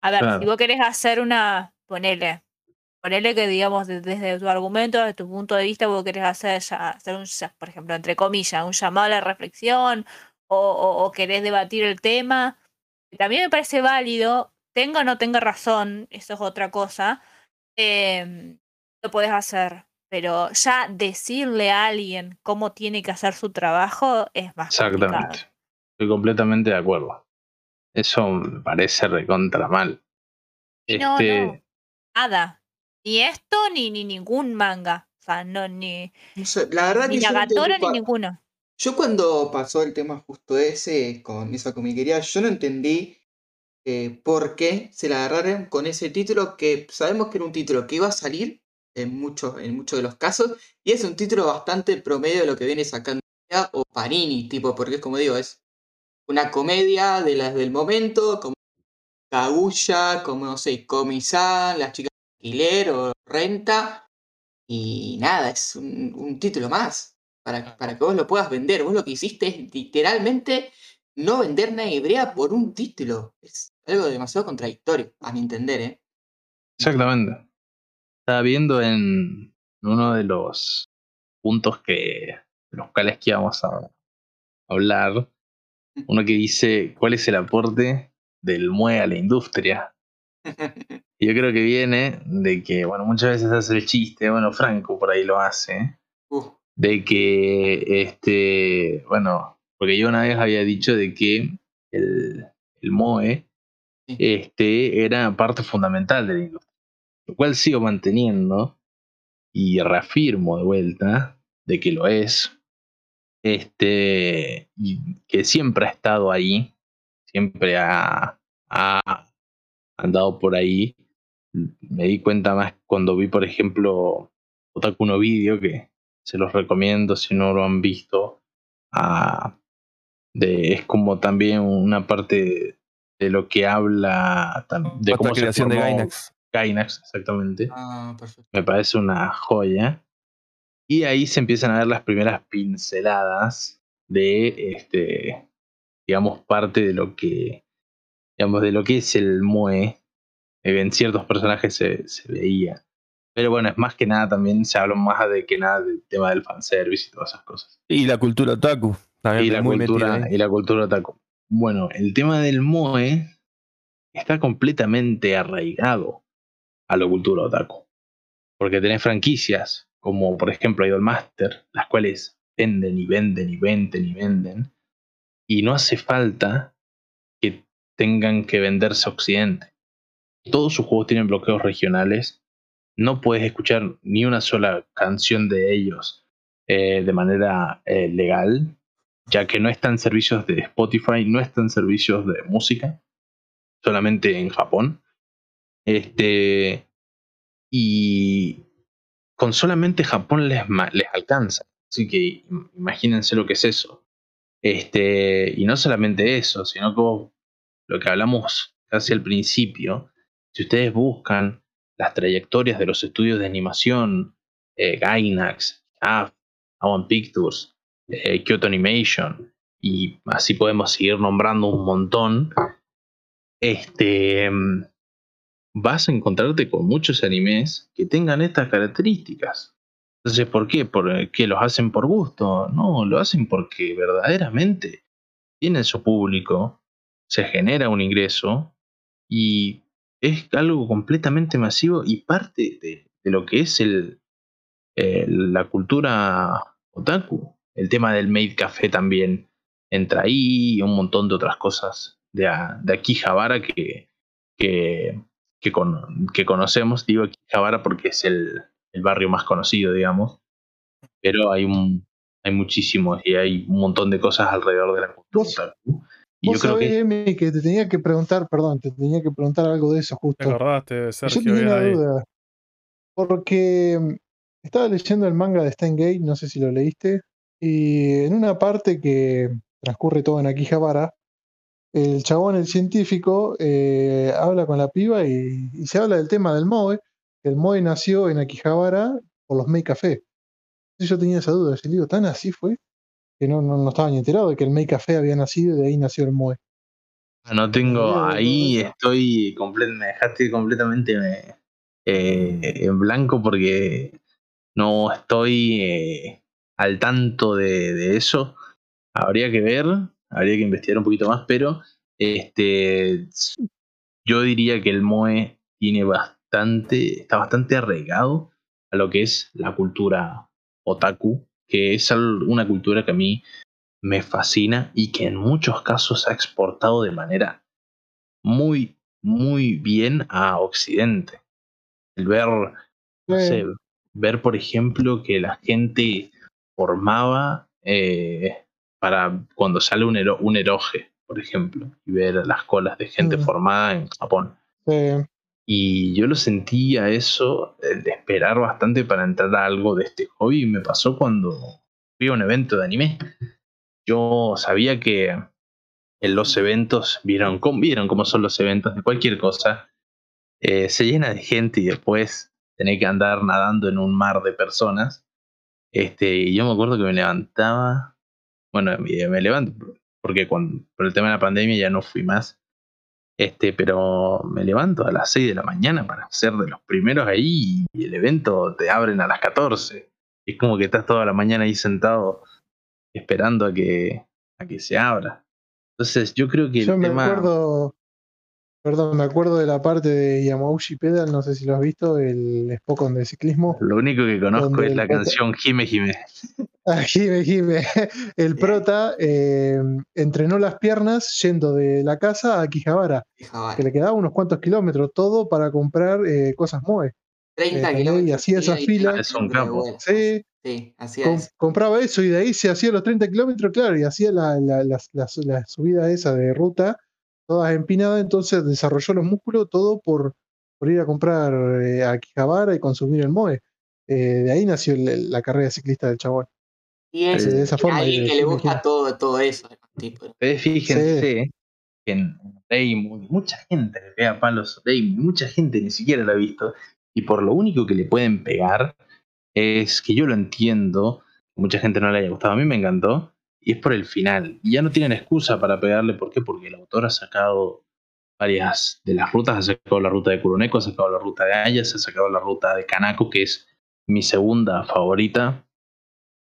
D: A ver, si vos querés hacer una, ponele, Ponele que, digamos, de- desde tu argumento, desde tu punto de vista, vos querés hacer, ya- hacer un, por ejemplo, entre comillas, un llamado a la reflexión o, o- o querés debatir el tema. que También me parece válido, tenga o no tenga razón, eso es otra cosa, em, lo podés hacer. Pero ya decirle a alguien cómo tiene que hacer su trabajo es más complicado.
G: Exactamente. Estoy completamente de acuerdo. Eso me parece recontra mal.
D: Y no,
G: Este,
D: no. Nada. Ni esto ni, ni ningún manga. O sea, no, ni,
A: No sé, la verdad
D: ni
A: que
D: Nagatoro ni ninguno.
A: Yo cuando pasó el tema justo ese, con esa comiquería, yo no entendí eh, por qué se la agarraron con ese título que sabemos que era un título que iba a salir en muchos, en muchos de los casos, y es un título bastante promedio de lo que viene sacando Manga o Panini, tipo, porque es como digo, es una comedia de las del momento, como Kaguya, como no sé, Komi-san, las chicas de alquiler o renta, y nada, es un, un título más para, para que vos lo puedas vender. Vos lo que hiciste es literalmente no vender una hebrea por un título. Es algo demasiado contradictorio, a mi entender, ¿eh?
G: Exactamente. Estaba viendo en uno de los puntos que de los cuales que íbamos a hablar, uno que dice cuál es el aporte del MUE a la industria. Yo creo que viene de que, bueno, muchas veces hace el chiste, bueno, Franco por ahí lo hace,
A: Uf,
G: de que, este, bueno, porque yo una vez había dicho de que el, el MOE
A: Sí.
G: este, era parte fundamental de la industria, lo cual sigo manteniendo y reafirmo de vuelta de que lo es, este, y que siempre ha estado ahí, siempre ha, ha andado por ahí. Me di cuenta más cuando vi, por ejemplo, Otaku no Video, que se los recomiendo si no lo han visto. ah, de, es como también una parte de lo que habla de cómo se
E: creación de
G: formó
E: Gainax.
G: Gainax, exactamente
A: ah, perfecto.
G: me parece una joya. Y ahí se empiezan a ver las primeras pinceladas de este, digamos, parte de lo que, digamos, de lo que es el Moe. Eh, En ciertos personajes se, se veía. Pero bueno, es más que nada también se habla más de que nada del tema del fanservice y todas esas cosas.
E: Y la cultura otaku. También
G: Y la
E: muy metida
G: cultura, y la cultura otaku. Bueno, el tema del Moe está completamente arraigado a la cultura otaku. Porque tenés franquicias, como por ejemplo Idolmaster, las cuales venden y venden y venden y venden. Y no hace falta que tengan que venderse a Occidente. Todos sus juegos tienen bloqueos regionales. No puedes escuchar ni una sola canción de ellos eh, de manera eh, legal, ya que no están servicios de Spotify, no están servicios de música, solamente en Japón. Este, y con solamente Japón les, les alcanza. Así que im- imagínense lo que es eso. Este, y no solamente eso, sino que lo que hablamos casi al principio, si ustedes buscan las trayectorias de los estudios de animación, eh, Gainax, AF, Awan Pictures, eh, Kyoto Animation, y así podemos seguir nombrando un montón, este, mm, vas a encontrarte con muchos animes que tengan estas características. Entonces, ¿por qué? ¿Porque los hacen por gusto? No, lo hacen porque verdaderamente tienen su público, se genera un ingreso y es algo completamente masivo y parte de, lo que es eh, la cultura otaku. El tema del maid café también entra ahí y un montón de otras cosas de, de Akihabara que, que, con- que conocemos. Digo Akihabara porque es el, el barrio más conocido, digamos. Pero hay un hay muchísimos y hay un montón de cosas alrededor de la cultura
F: Vos-.
G: Y yo creo
F: sabés,
G: que
F: Emi, que te tenía que preguntar, perdón, te tenía que preguntar algo de eso
B: ¿Te
F: justo.
B: acordaste,
F: Yo
B: Sergio?
F: tenía
B: Bien
F: una
B: ahí.
F: duda. Porque mm, estaba leyendo el manga de Steingate, no sé si lo leíste, y en una parte que transcurre todo en Akihabara, el chabón, el científico, eh, habla con la piba y, y se habla del tema del Moe, el Moe nació en Akihabara por los Mei Café. Yo tenía esa duda, le digo, ¿tan así fue? Que no, no, no estaba ni enterado de que el Mei Café había nacido y de ahí nació el Moe.
G: no tengo ahí estoy me dejaste completamente me- eh, en blanco porque no estoy eh, al tanto de, de eso. Habría que ver, habría que investigar un poquito más, pero este, yo diría que el Moe tiene bastante, está bastante arraigado a lo que es la cultura otaku, que es una cultura que a mí me fascina y que en muchos casos ha exportado de manera muy, muy bien a Occidente. El ver, no sé, ver por ejemplo que la gente formaba eh, para cuando sale un, un eroge, por ejemplo, y ver las colas de gente
F: Mm.
G: formada en Japón.
F: Sí.
G: Y yo lo sentía eso, el de esperar bastante para entrar a algo de este hobby. Me pasó cuando fui a un evento de anime. Yo sabía que en los eventos, vieron cómo, vieron cómo son los eventos de cualquier cosa. eh, se llena de gente y después tenés que andar nadando en un mar de personas. Este, y yo me acuerdo que me levantaba. Bueno, me, me levanto porque cuando, por el tema de la pandemia ya no fui más. Este, pero me levanto a las 6 de la mañana para ser de los primeros ahí y el evento te abren a las 14. Es como que estás toda la mañana ahí sentado esperando a que, a que se abra. Entonces yo creo que el
F: Yo me
G: tema...
F: acuerdo, perdón, me acuerdo de la parte de Yamauchi Pedal, no sé si lo has visto, el Spokon de ciclismo.
G: Lo único que conozco es la
F: prota-
G: canción Jime Jime.
F: Ah, Jime, Jime. El prota eh, entrenó las piernas yendo de la casa a Quijabara, que le quedaba unos cuantos kilómetros, todo para comprar eh, cosas Moe.
A: 30
F: ¿entendés?
A: kilómetros.
F: Y hacía esa
A: ida y
F: fila.
A: 30
G: Es un
A: vuelta.
F: Sí,
A: Sí, hacía
F: com-
A: eso.
F: compraba eso y de ahí se hacía los 30 kilómetros, claro, y hacía la, la, la, la, la subida esa de ruta, todas empinadas, entonces desarrolló los músculos, todo por, por ir a comprar eh, a Quijabara y consumir el Moe. Eh, de ahí nació el- la carrera ciclista del chabón.
A: Y es
F: de esa forma,
A: alguien que le gusta todo, todo eso. Tipo,
G: Ustedes fíjense que en Raymond, mucha gente le pega palos a Raymond, mucha gente ni siquiera lo ha visto. Y por lo único que le pueden pegar es que yo lo entiendo, mucha gente no le haya gustado, a mí me encantó, y es por el final. Y ya no tienen excusa para pegarle, ¿por qué? Porque el autor ha sacado varias de las rutas, ha sacado la ruta de Kuroneko, ha sacado la ruta de Ayas, ha sacado la ruta de Kanako, que es mi segunda favorita.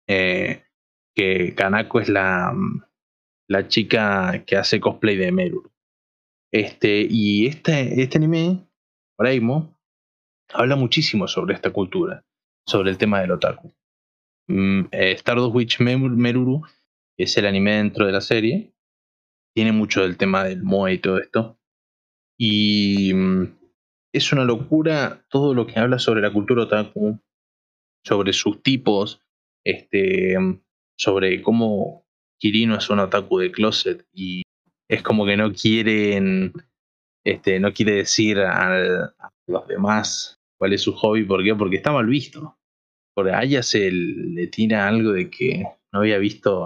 G: Eh, que Kanako es la, la chica que hace cosplay de Meru. Este, y este, este anime, Oraimo, habla muchísimo sobre esta cultura, sobre el tema del otaku. Mm, eh, Stardust Witch Meruru, es el anime dentro de la serie, tiene mucho del tema del moe y todo esto. Y mm, es una locura todo lo que habla sobre la cultura otaku, sobre sus tipos, este, sobre cómo Kirino es un otaku de closet y es como que no quieren, este, no quiere decir al- a, los demás cuál es su hobby, ¿por qué? Porque está mal visto. Por Aya se le tira algo de que no había visto,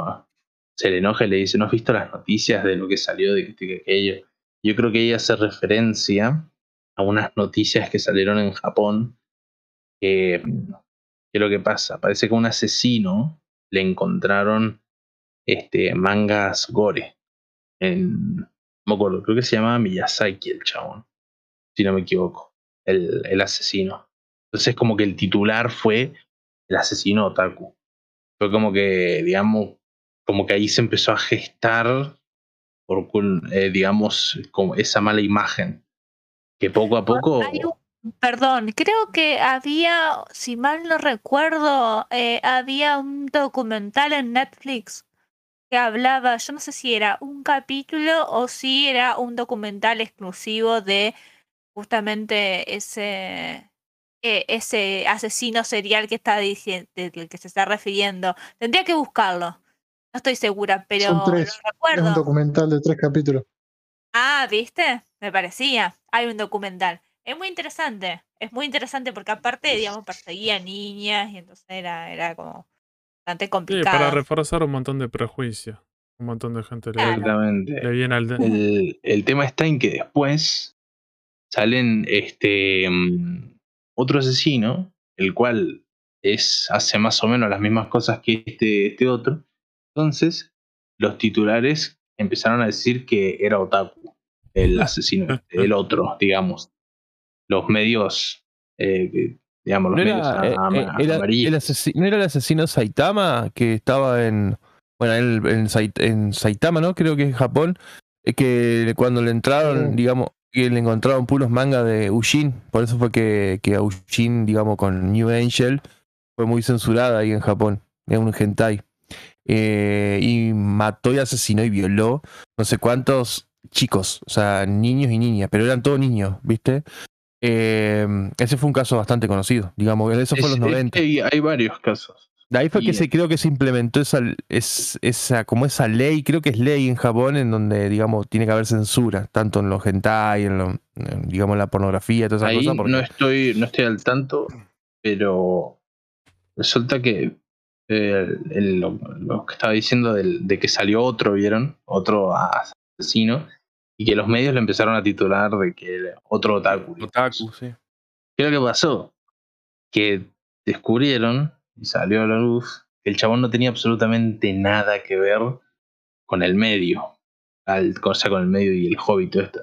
G: se le enoja y le dice, no has visto las noticias de lo que salió de esto aquello. Yo creo que ella hace referencia a unas noticias que salieron en Japón que, que lo que pasa, parece que a un asesino le encontraron este, mangas gore. En, no me acuerdo, creo que se llamaba Miyazaki el chabón, si no me equivoco, el, el asesino. Entonces como que el titular fue el asesino otaku. Fue como que, digamos, como que ahí se empezó a gestar, por, eh, digamos, como esa mala imagen. Que poco a poco...
D: Perdón, creo que había, si mal no recuerdo, eh, había un documental en Netflix que hablaba, yo no sé si era un capítulo o si era un documental exclusivo de justamente ese eh, ese asesino serial que está diciendo, del que se está refiriendo. Tendría que buscarlo. No estoy segura, pero
F: Son tres. Es un
D: recuerdo.
F: documental de tres capítulos.
D: Ah, ¿viste? Me parecía. Hay un documental. Es muy interesante. Es muy interesante porque aparte, digamos, perseguía niñas y entonces era, era como bastante
B: Sí,
D: complicado.
B: para reforzar un montón de prejuicios. Un montón de gente le,
D: Claro.
G: Exactamente.
B: le viene al.
G: El, el tema está en que después salen este mm, otro asesino, el cual es, hace más o menos las mismas cosas que este, este otro. Entonces, los titulares empezaron a decir que era Otaku, el asesino, el otro, digamos. Los medios eh, digamos, los
E: ¿No
G: medios
E: era, eh, eh,
G: amarillos.
E: el asesi- ¿No era el asesino Saitama que estaba en. Bueno, en, Sait- en Saitama, ¿no? Creo que en Japón. eh, Que cuando le entraron,
F: Sí.
E: digamos, que le encontraron puros mangas de Ushin. Por eso fue que, que a Ushin, digamos, con New Angel, fue muy censurada ahí en Japón. Era un hentai. Eh, y mató y asesinó y violó no sé cuántos chicos, o sea, niños y niñas, pero eran todos niños, ¿viste? Eh, ese fue un caso bastante conocido, digamos, eso fue en
G: Es-
E: los
G: es
E: 90.
G: que hay, hay varios casos.
E: De ahí fue
G: y-
E: que se creo que se implementó esa, es, esa, como esa ley, creo que es ley en Japón, en donde, digamos, tiene que haber censura, tanto en los hentai, en, lo, en, digamos, la pornografía, todas esas
G: Ahí
E: cosas. porque-
G: no estoy, no estoy al tanto, pero resulta que el- lo, lo que estaba diciendo del- de que salió otro, ¿vieron? Otro asesino, y que los medios le empezaron a titular de que otro otaku.
E: Otaku, sí.
G: ¿Qué es lo que pasó? Que descubrieron, y salió a la luz, que el chabón no tenía absolutamente nada que ver con el medio. Al, o sea, con el medio y el hobby y todo esto.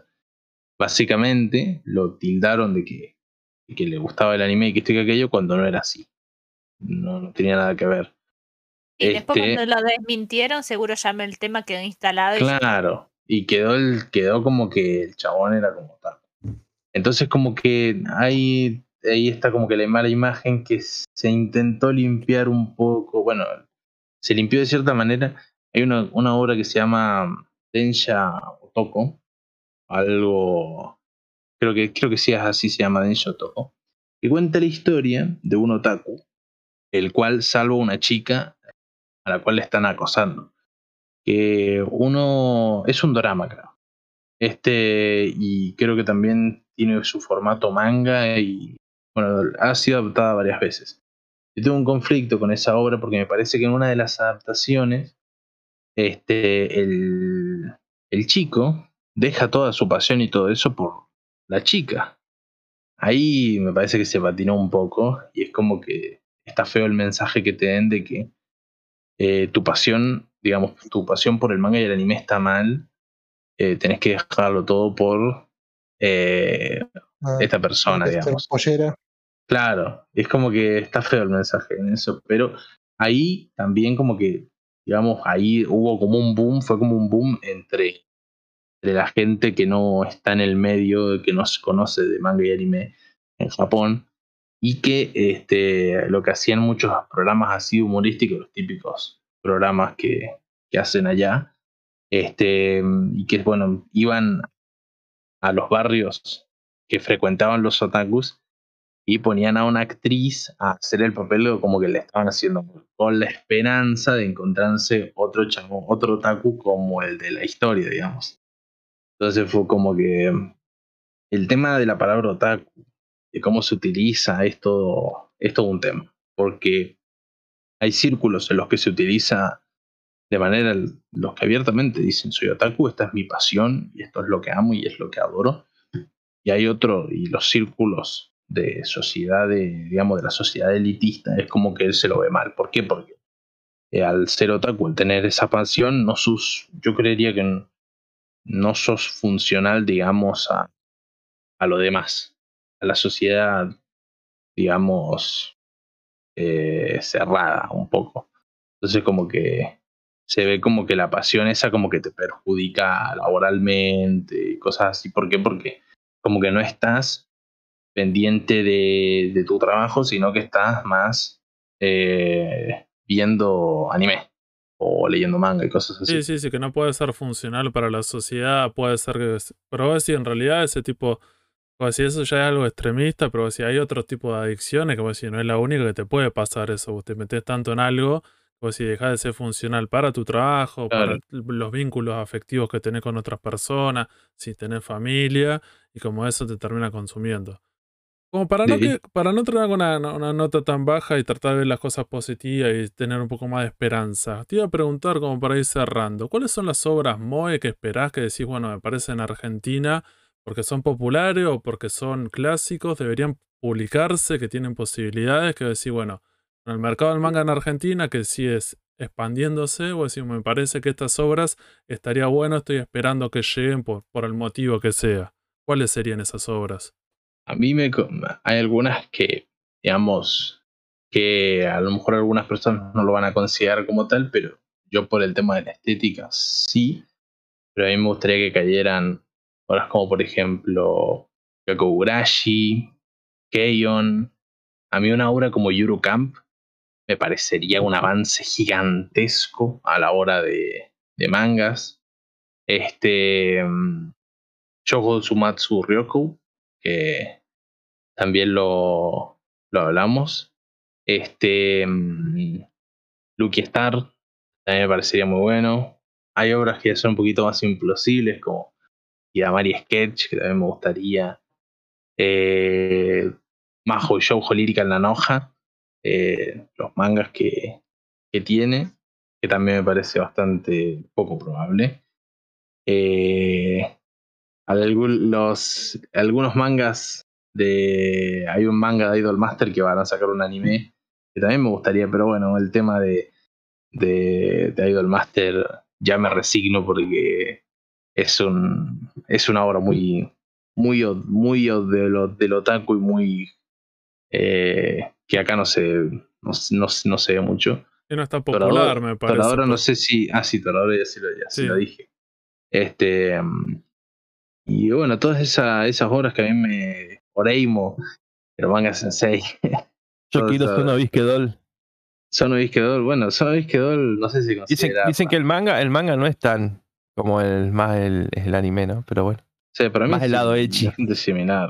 G: Básicamente lo tildaron de que, de que le gustaba el anime y que esto y que aquello cuando no era así. No, no tenía nada que ver.
D: Y después
G: Este-
D: cuando lo desmintieron, seguro ya el tema quedó instalado.
G: Claro. Y quedó el, quedó como que el chabón era como tal. Entonces como que ahí, ahí está como que la mala imagen que se intentó limpiar un poco. Bueno, se limpió de cierta manera. Hay una, una obra que se llama Densha Otoko. Algo. Creo que, creo que sí es así, se llama Densha Otoko. Que cuenta la historia de un otaku, el cual salva a una chica a la cual le están acosando que uno es un drama, creo. Este, y creo que también tiene su formato manga y bueno, ha sido adaptada varias veces. Yo tengo un conflicto con esa obra porque me parece que en una de las adaptaciones, este, el, el chico deja toda su pasión y todo eso por la chica. Ahí me parece que se patinó un poco y es como que está feo el mensaje que te den de que eh, tu pasión, digamos, tu pasión por el manga y el anime está mal, eh, tenés que dejarlo todo por eh,
F: Ah,
G: esta persona, digamos.
F: pollera.
G: Claro, es como que está feo el mensaje en eso, pero ahí también como que, digamos, ahí hubo como un boom, fue como un boom entre, entre la gente que no está en el medio, que no se conoce de manga y anime en Japón, y que este, lo que hacían muchos programas así humorísticos, los típicos programas que, que hacen allá, este, y que, bueno, iban a los barrios que frecuentaban los otakus y ponían a una actriz a hacer el papel como que le estaban haciendo con la esperanza de encontrarse otro chamo, otro otaku como el de la historia, digamos. Entonces fue como que el tema de la palabra otaku, de cómo se utiliza, es todo, es un tema. Porque hay círculos en los que se utiliza de manera, los que abiertamente dicen soy otaku, esta es mi pasión y esto es lo que amo y es lo que adoro. Y hay otro, y los círculos de sociedad, de, digamos, de la sociedad elitista, es como que él se lo ve mal. ¿Por qué? Porque eh, al ser otaku, al tener esa pasión, no sus, yo creería que no sos funcional, digamos, a, a lo demás, a la sociedad, digamos, eh, cerrada un poco. Entonces como que se ve como que la pasión esa como que te perjudica laboralmente y cosas así. ¿Por qué? Porque como que no estás pendiente de, tu trabajo, sino que estás más eh, viendo anime o leyendo manga y cosas así.
B: Sí, sí, sí, que no puede ser funcional para la sociedad, puede ser que... Pero decís, en realidad ese tipo... Como si eso ya es algo extremista, pero si hay otro tipo de adicciones, como si no es la única que te puede pasar eso, vos te metes tanto en algo, como si dejas de ser funcional para tu trabajo,
G: Claro.
B: para los vínculos afectivos que tenés con otras personas, si tenés familia, y como eso te termina consumiendo. Como para no, que, para no tener una, una nota tan baja y tratar de ver las cosas positivas y tener un poco más de esperanza, te iba a preguntar, como para ir cerrando, ¿cuáles son las obras MOE que esperás que decís, bueno, me parece en Argentina, porque son populares o porque son clásicos, deberían publicarse, que tienen posibilidades, que decís, bueno, en el mercado del manga en Argentina, que sí es expandiéndose, o decís, me parece que estas obras estaría bueno, estoy esperando que lleguen por, por el motivo que sea. ¿Cuáles serían esas obras?
G: a mí me hay algunas que, digamos, que a lo mejor algunas personas no lo van a considerar como tal, pero yo por el tema de la estética sí, pero a mí me gustaría que cayeran obras como por ejemplo Kakugurashi, Keion, a mí una obra como Yuru Camp me parecería un avance gigantesco a la hora de, de mangas. Este mm, Shoujo Tsumatsu Ryoku, que también lo, lo hablamos. Este mm, Lucky Star también me parecería muy bueno. Hay obras que son un poquito más implosibles, como Yamari Sketch, que también me gustaría. Eh, Majo Shoujo Lyrical Nanoja, eh, los mangas que, que tiene, que también me parece bastante poco probable. Eh, los, algunos mangas de. Hay un manga de Idol Master que van a sacar un anime que también me gustaría, pero bueno, el tema de, de, de Idol Master ya me resigno porque es un es una obra muy muy muy de lo del otaku y muy eh, que acá no se no, no, no se ve mucho
B: Y no está
G: Toradora-
B: popular, me parece.
G: Toradora no
B: pues.
G: sé si. Ah, sí, Toradora ya sí lo, ya sí
B: Sí.
G: lo dije. Este. y bueno, todas esa- esas obras que a mí me. Oreimo, el manga sensei.
E: Yo quiero Sono Bisquedol.
G: Sono Bisquedol, bueno, Sono Bisquedol, no sé si
E: Dicen, dicen que el manga, el manga no es tan como el más el, el anime, ¿no? Pero bueno.
G: para mí
E: más
G: es
E: el lado
G: bastante similar.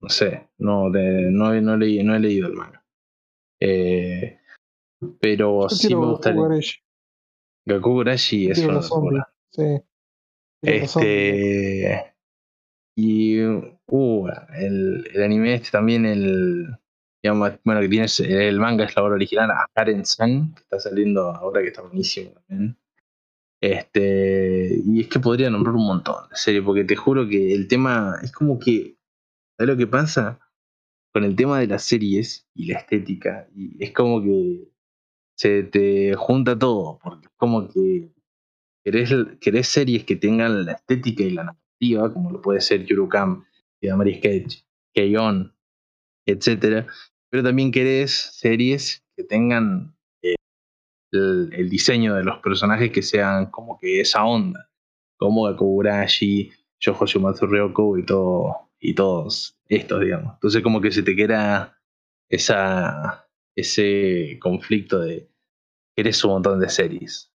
G: No sé, no, de- no, he- no, leí- no he leído el manga. Eh, pero
F: Yo
G: sí me gustaría.
F: Gakugurashi,
G: Gakugurashi
F: yo
G: es una locura.
F: Sí.
G: Este. Y. Uh, el, el anime este también, el. Digamos, bueno, que tienes. El manga es la obra original, Akaren San, que está saliendo ahora, que está buenísimo también. Este. Y es que podría nombrar un montón de series, porque te juro que el tema. Es como que. ¿Sabes lo que pasa? Con el tema de las series y la estética. Y es como que. Se te junta todo, porque es como que querés, querés series que tengan la estética y la narrativa, como lo puede ser Yurukam, Yamari Sketch, Keion, etcétera, pero también querés series que tengan el, diseño de los personajes que sean como que esa onda, como Gakugurashi, Yojo Shumatsu Ryoko y todo, y todos estos, digamos. Entonces como que se te queda esa, ese conflicto de querés un montón de series.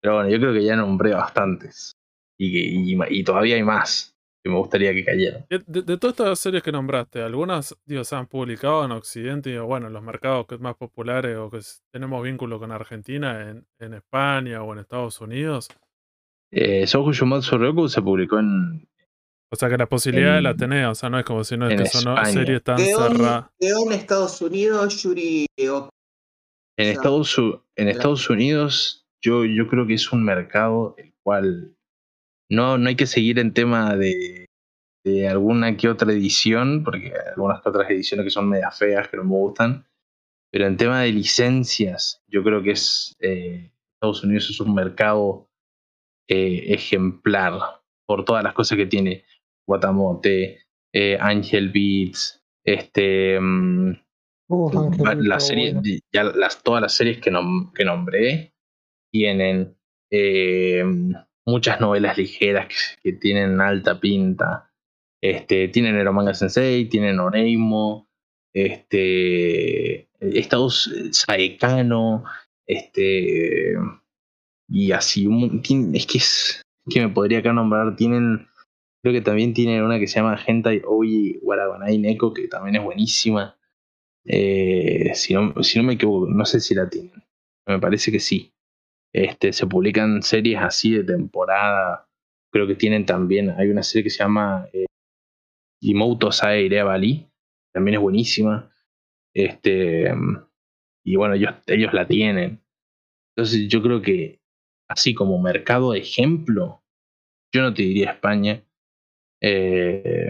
G: Pero bueno, yo creo que ya nombré bastantes. Y, que- y, y todavía hay más que me gustaría que cayeran.
B: Eh, De, de todas estas series que nombraste, algunas digo, se han publicado en Occidente y bueno, en los mercados que más populares o que tenemos vínculo con Argentina, en, en España o en Estados Unidos.
G: Eh, Shoujo Shumatsu Ryoku se publicó en,
B: O sea que la posibilidad la
G: En-
B: tenés, o sea, no es como si no es que son series tan cerradas.
A: quedó en Estados Unidos, Yuri Oka.
G: en, Estados, en
A: la-
G: Estados Unidos. Yo, yo creo que es un mercado el cual no, no hay que seguir en tema de, de alguna que otra edición, porque hay algunas que otras ediciones que son media feas, que no me gustan. Pero en tema de licencias, yo creo que es eh, Estados Unidos es un mercado eh, ejemplar por todas las cosas que tiene. Guatamote, eh, Angel Beats, este mm,
F: Uh,
G: la serie,
F: bueno.
G: di- ya las, todas las series que, nom- que nombré tienen eh, muchas novelas ligeras que, tienen alta pinta. Este, tienen Eromanga Sensei, tienen Oreimo, este, Estados Saekano, este, y así. es que es que me podría acá nombrar. Tienen, creo que también tienen una que se llama Hentai Oji Waragonai Neko, que también es buenísima. Eh, si, no, si no me equivoco, no sé si la tienen. Me parece que sí. Este, se publican series así de temporada. Creo que tienen también. Hay una serie que se llama eh, Imoto Sae Bali. También es buenísima. Este, y bueno, ellos, ellos la tienen. Entonces yo creo que así como mercado de ejemplo, yo no te diría España. eh,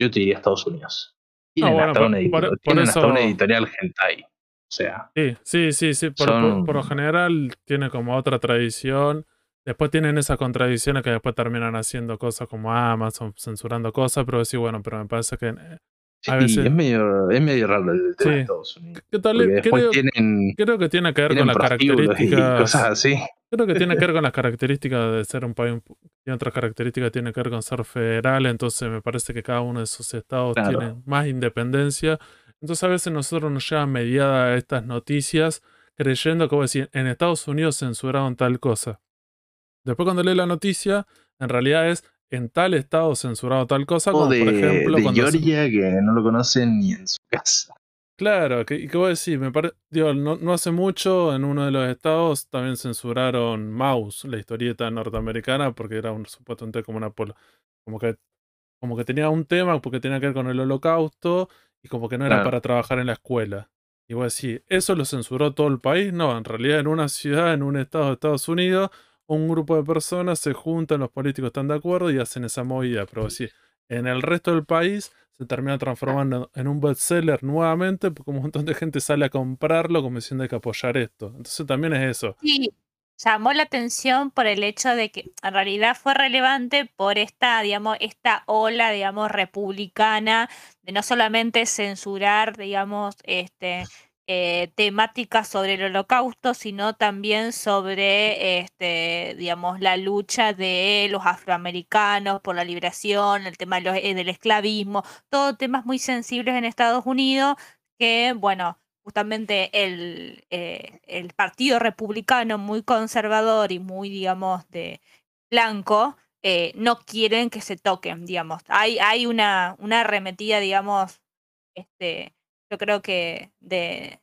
G: yo te diría Estados Unidos. Tienen,
B: bueno,
G: hasta,
B: por-
G: una edito-
B: por- por
G: tienen hasta
B: eso-
G: una editorial hentai. Sea,
B: Sí, sí, sí, sí. Por,
G: Son-
B: por- por lo general tiene como otra tradición. Después tienen esas contradicciones que después terminan haciendo cosas como Amazon, censurando cosas, pero decir, bueno, pero me parece que eh,
G: Sí,
B: A veces-
G: es medio, es medio raro el tema
B: Sí.
G: de Estados Unidos.
B: ¿Qué tal? Creo,
G: tienen,
B: creo que tiene que ver con las características.
G: cosas así.
B: Creo que tiene que ver con las características de ser un país. Tiene otras características, tiene que ver con ser federal. Entonces, me parece que cada uno de esos estados
G: Claro.
B: tiene más independencia. Entonces, a veces nosotros nos llevan mediada estas noticias creyendo que, decís, en Estados Unidos censuraron tal cosa. Después, cuando lees la noticia, en realidad es en tal estado censurado tal cosa,
G: O
B: como
G: de,
B: por ejemplo
G: de
B: cuando se-
G: Georgia que no lo conocen ni en su casa.
B: Claro, que, y que vos decís, me parece, digo, no, no hace mucho en uno de los estados también censuraron Mouse, la historieta norteamericana, porque era un supuestamente como una polo- como que como que tenía un tema porque tenía que ver con el holocausto y como que no era
G: Claro.
B: para trabajar en la escuela. Y vos decís, ¿eso lo censuró todo el país? No, en realidad en una ciudad, en un estado de Estados Unidos, un grupo de personas se juntan, los políticos están de acuerdo y hacen esa movida. Pero decís, en el resto del país se termina transformando en un bestseller nuevamente porque un montón de gente sale a comprarlo como diciendo hay que apoyar esto. Entonces también es eso.
D: Sí, llamó la atención por el hecho de que en realidad fue relevante por esta, digamos, esta ola, digamos, republicana de no solamente censurar, digamos, este eh, temáticas sobre el holocausto, sino también sobre, este, digamos, la lucha de los afroamericanos por la liberación, el tema de los- eh, del esclavismo, todos temas muy sensibles en Estados Unidos que, bueno, justamente el, eh, el Partido Republicano muy conservador y muy, digamos, de blanco, eh, no quieren que se toquen, digamos. Hay, hay una, una arremetida, digamos, este, yo creo que de,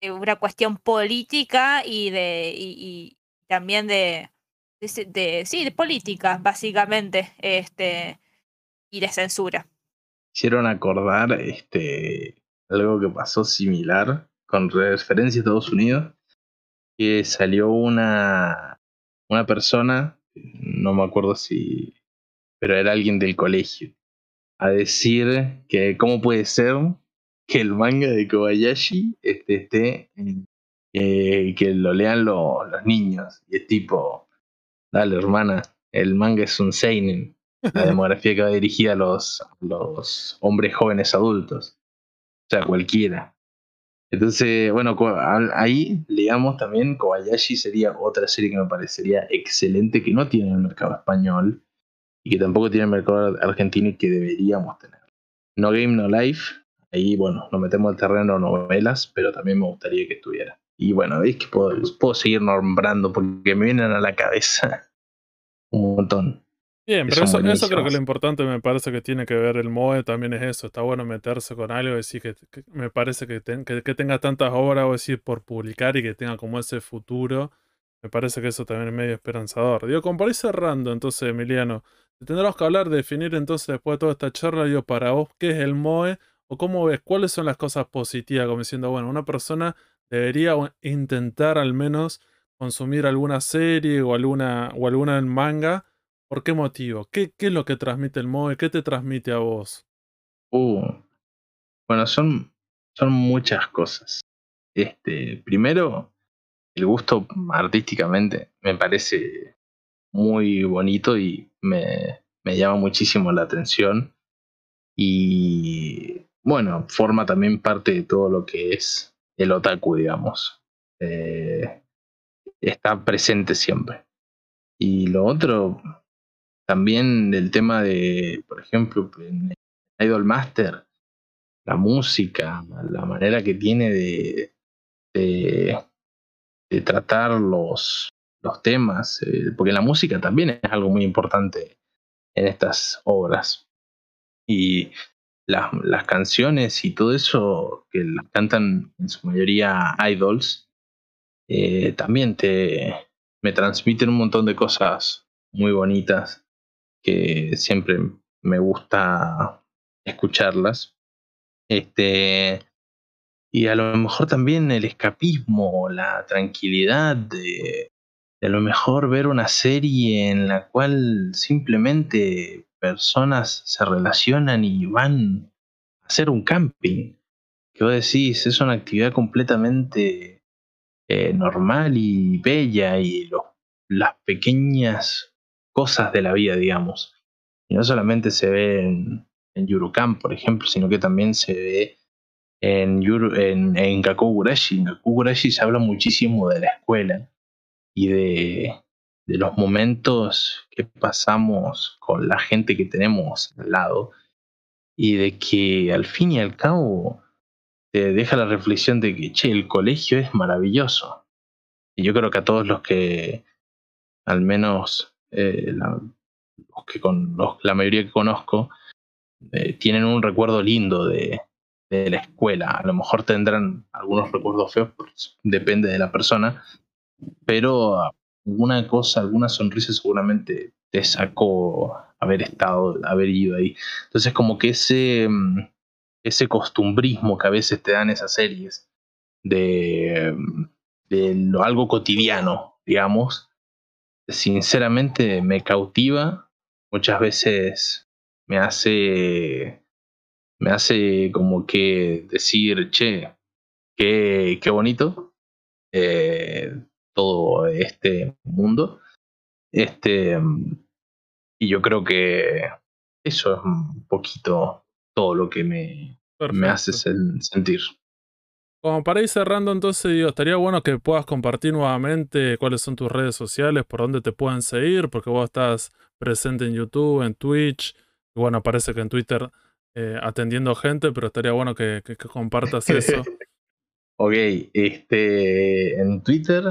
D: de una cuestión política y de y, también de, de, de- sí, de política, básicamente, este, y de censura.
G: Hicieron acordar este, algo que pasó similar con referencia a Estados Unidos, que salió una, una persona, no me acuerdo si, pero era alguien del colegio, a decir que cómo puede ser que el manga de Kobayashi este, esté en- eh, que lo lean lo- los niños. Y es tipo, dale hermana, el manga es un seinen. La demografía que va dirigida a los, a los hombres jóvenes adultos. O sea, cualquiera. Entonces, bueno, ahí, digamos, también Kobayashi sería otra serie que me parecería excelente, que no tiene en el mercado español y que tampoco tiene en el mercado argentino y que deberíamos tener. No Game, No Life. Ahí, bueno, nos metemos al terreno novelas, pero también me gustaría que estuviera. Y bueno, veis que puedo, puedo seguir nombrando porque me vienen a la cabeza un montón.
B: Bien, pero eso, eso creo que lo importante me parece que tiene que ver el MOE también es eso. Está bueno meterse con algo y decir que, que me parece que, ten- que, que tenga tantas obras o decir por publicar y que tenga como ese futuro. Me parece que eso también es medio esperanzador. Digo, como para ir cerrando, entonces, Emiliano, te tendremos que hablar, definir entonces después de toda esta charla, digo, para vos, ¿qué es el MOE? ¿O cómo ves? ¿Cuáles son las cosas positivas? Como diciendo, bueno, una persona debería intentar al menos consumir alguna serie o alguna, o alguna manga. ¿Por qué motivo? ¿Qué, ¿Qué es lo que transmite el MOE? ¿Qué te transmite a vos?
G: Uh, bueno, son, son muchas cosas. Este, primero, el gusto artísticamente me parece muy bonito y me, me llama muchísimo la atención. Y bueno, forma también parte de todo lo que es el otaku, digamos. Eh, está presente siempre. Y lo otro, también el tema de, por ejemplo, en Idol Master, la música, la manera que tiene de, de, de tratar los, los temas, eh, porque la música también es algo muy importante en estas obras. Y las, las canciones y todo eso que las cantan en su mayoría idols, eh, también te me transmiten un montón de cosas muy bonitas que siempre me gusta escucharlas. Este, y a lo mejor también el escapismo, la tranquilidad de, a lo mejor ver una serie en la cual simplemente personas se relacionan y van a hacer un camping. Que vos decís, es una actividad completamente eh, normal y bella y las pequeñas cosas de la vida, digamos. Y no solamente se ven en Yurukan, por ejemplo, sino que también se ve en, Yuru, en, en. En se habla muchísimo de la escuela y de, de los momentos que pasamos con la gente que tenemos al lado y de que al fin y al cabo te deja la reflexión de que, el colegio es maravilloso. Y yo creo que a todos los que, al menos eh, la, los que con los, la mayoría que conozco, eh, tienen un recuerdo lindo de, la escuela. A lo mejor tendrán algunos recuerdos feos, depende de la persona, pero alguna cosa, alguna sonrisa seguramente te sacó haber estado, haber ido ahí. Entonces como que ese, mm, ese costumbrismo que a veces te dan esas series de, de lo algo cotidiano, digamos, sinceramente me cautiva, muchas veces me hace me hace como que decir, che, qué, qué bonito eh, todo este mundo. Este, y yo creo que eso es un poquito todo lo que me, me hace sentir.
B: Como para ir cerrando, entonces, digo, estaría bueno que puedas compartir nuevamente cuáles son tus redes sociales, por dónde te pueden seguir, porque vos estás presente en YouTube, en Twitch, y bueno, parece que en Twitter eh, atendiendo gente, pero estaría bueno que, compartas eso.
G: ok, este, en Twitter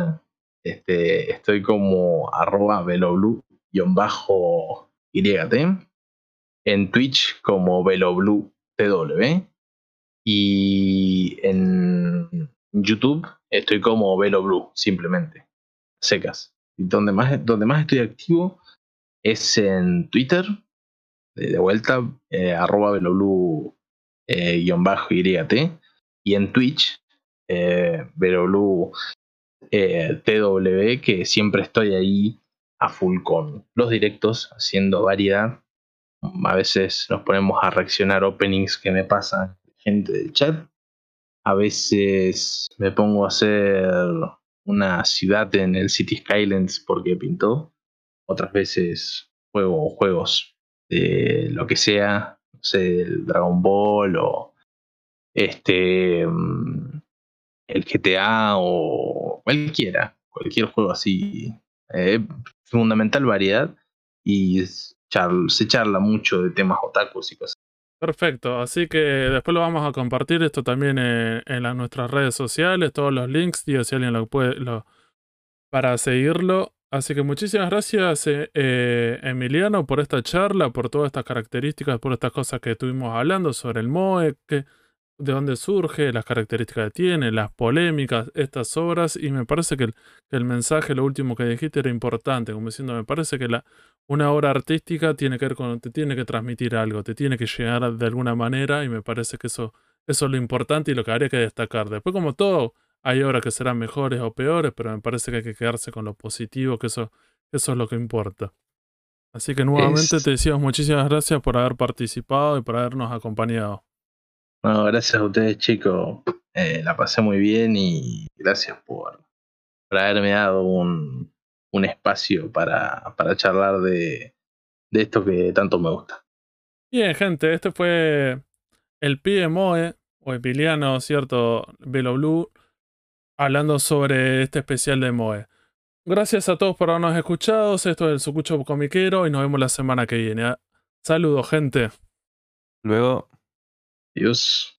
G: este, estoy como arroba veloblu-yt. En Twitch como veloblu-tw. Y en YouTube estoy como veloblu, simplemente. Secas. Y donde más, donde más estoy activo es en Twitter. De, vuelta, eh, arroba veloblu eh, yt. Y en Twitch, eh, veloblu eh, TW, que siempre estoy ahí a full con los directos, haciendo variedad. A veces nos ponemos a reaccionar openings que me pasan gente del chat. A veces me pongo a hacer una ciudad en el City Skylines porque pintó. Otras veces juego juegos de lo que sea, no sé, el Dragon Ball o este mm, el GTA o cualquiera, cualquier juego así. Eh, fundamental variedad y se charla mucho de temas otakus y cosas.
B: Perfecto, así que después lo vamos a compartir esto también en, en nuestras redes sociales, todos los links, digo, si alguien lo puede, para seguirlo. Así que muchísimas gracias eh, eh, Emiliano por esta charla, por todas estas características, por estas cosas que estuvimos hablando sobre el MOE, que, de dónde surge, las características que tiene, las polémicas, estas obras, y me parece que el, que el, mensaje, lo último que dijiste era importante, como diciendo, me parece que la, una obra artística tiene que ver con, te tiene que transmitir algo, te tiene que llegar de alguna manera, y me parece que eso, eso es lo importante y lo que habría que destacar. Después, como todo, hay obras que serán mejores o peores, pero me parece que hay que quedarse con lo positivo, que eso, eso es lo que importa. Así que nuevamente es... te decimos muchísimas gracias por haber participado y por habernos acompañado.
G: No, gracias a ustedes, chicos. Eh, la pasé muy bien y gracias por, por haberme dado un, un espacio para, para charlar de, de, esto que tanto me gusta.
B: Bien, gente, este fue el pibe Moe, o Emiliano, ¿cierto? Velo Blue, hablando sobre este especial de Moe. Gracias a todos por habernos escuchado. Esto es el Sucucho Comiquero y nos vemos la semana que viene. Saludos, gente.
E: Luego.
G: Adiós.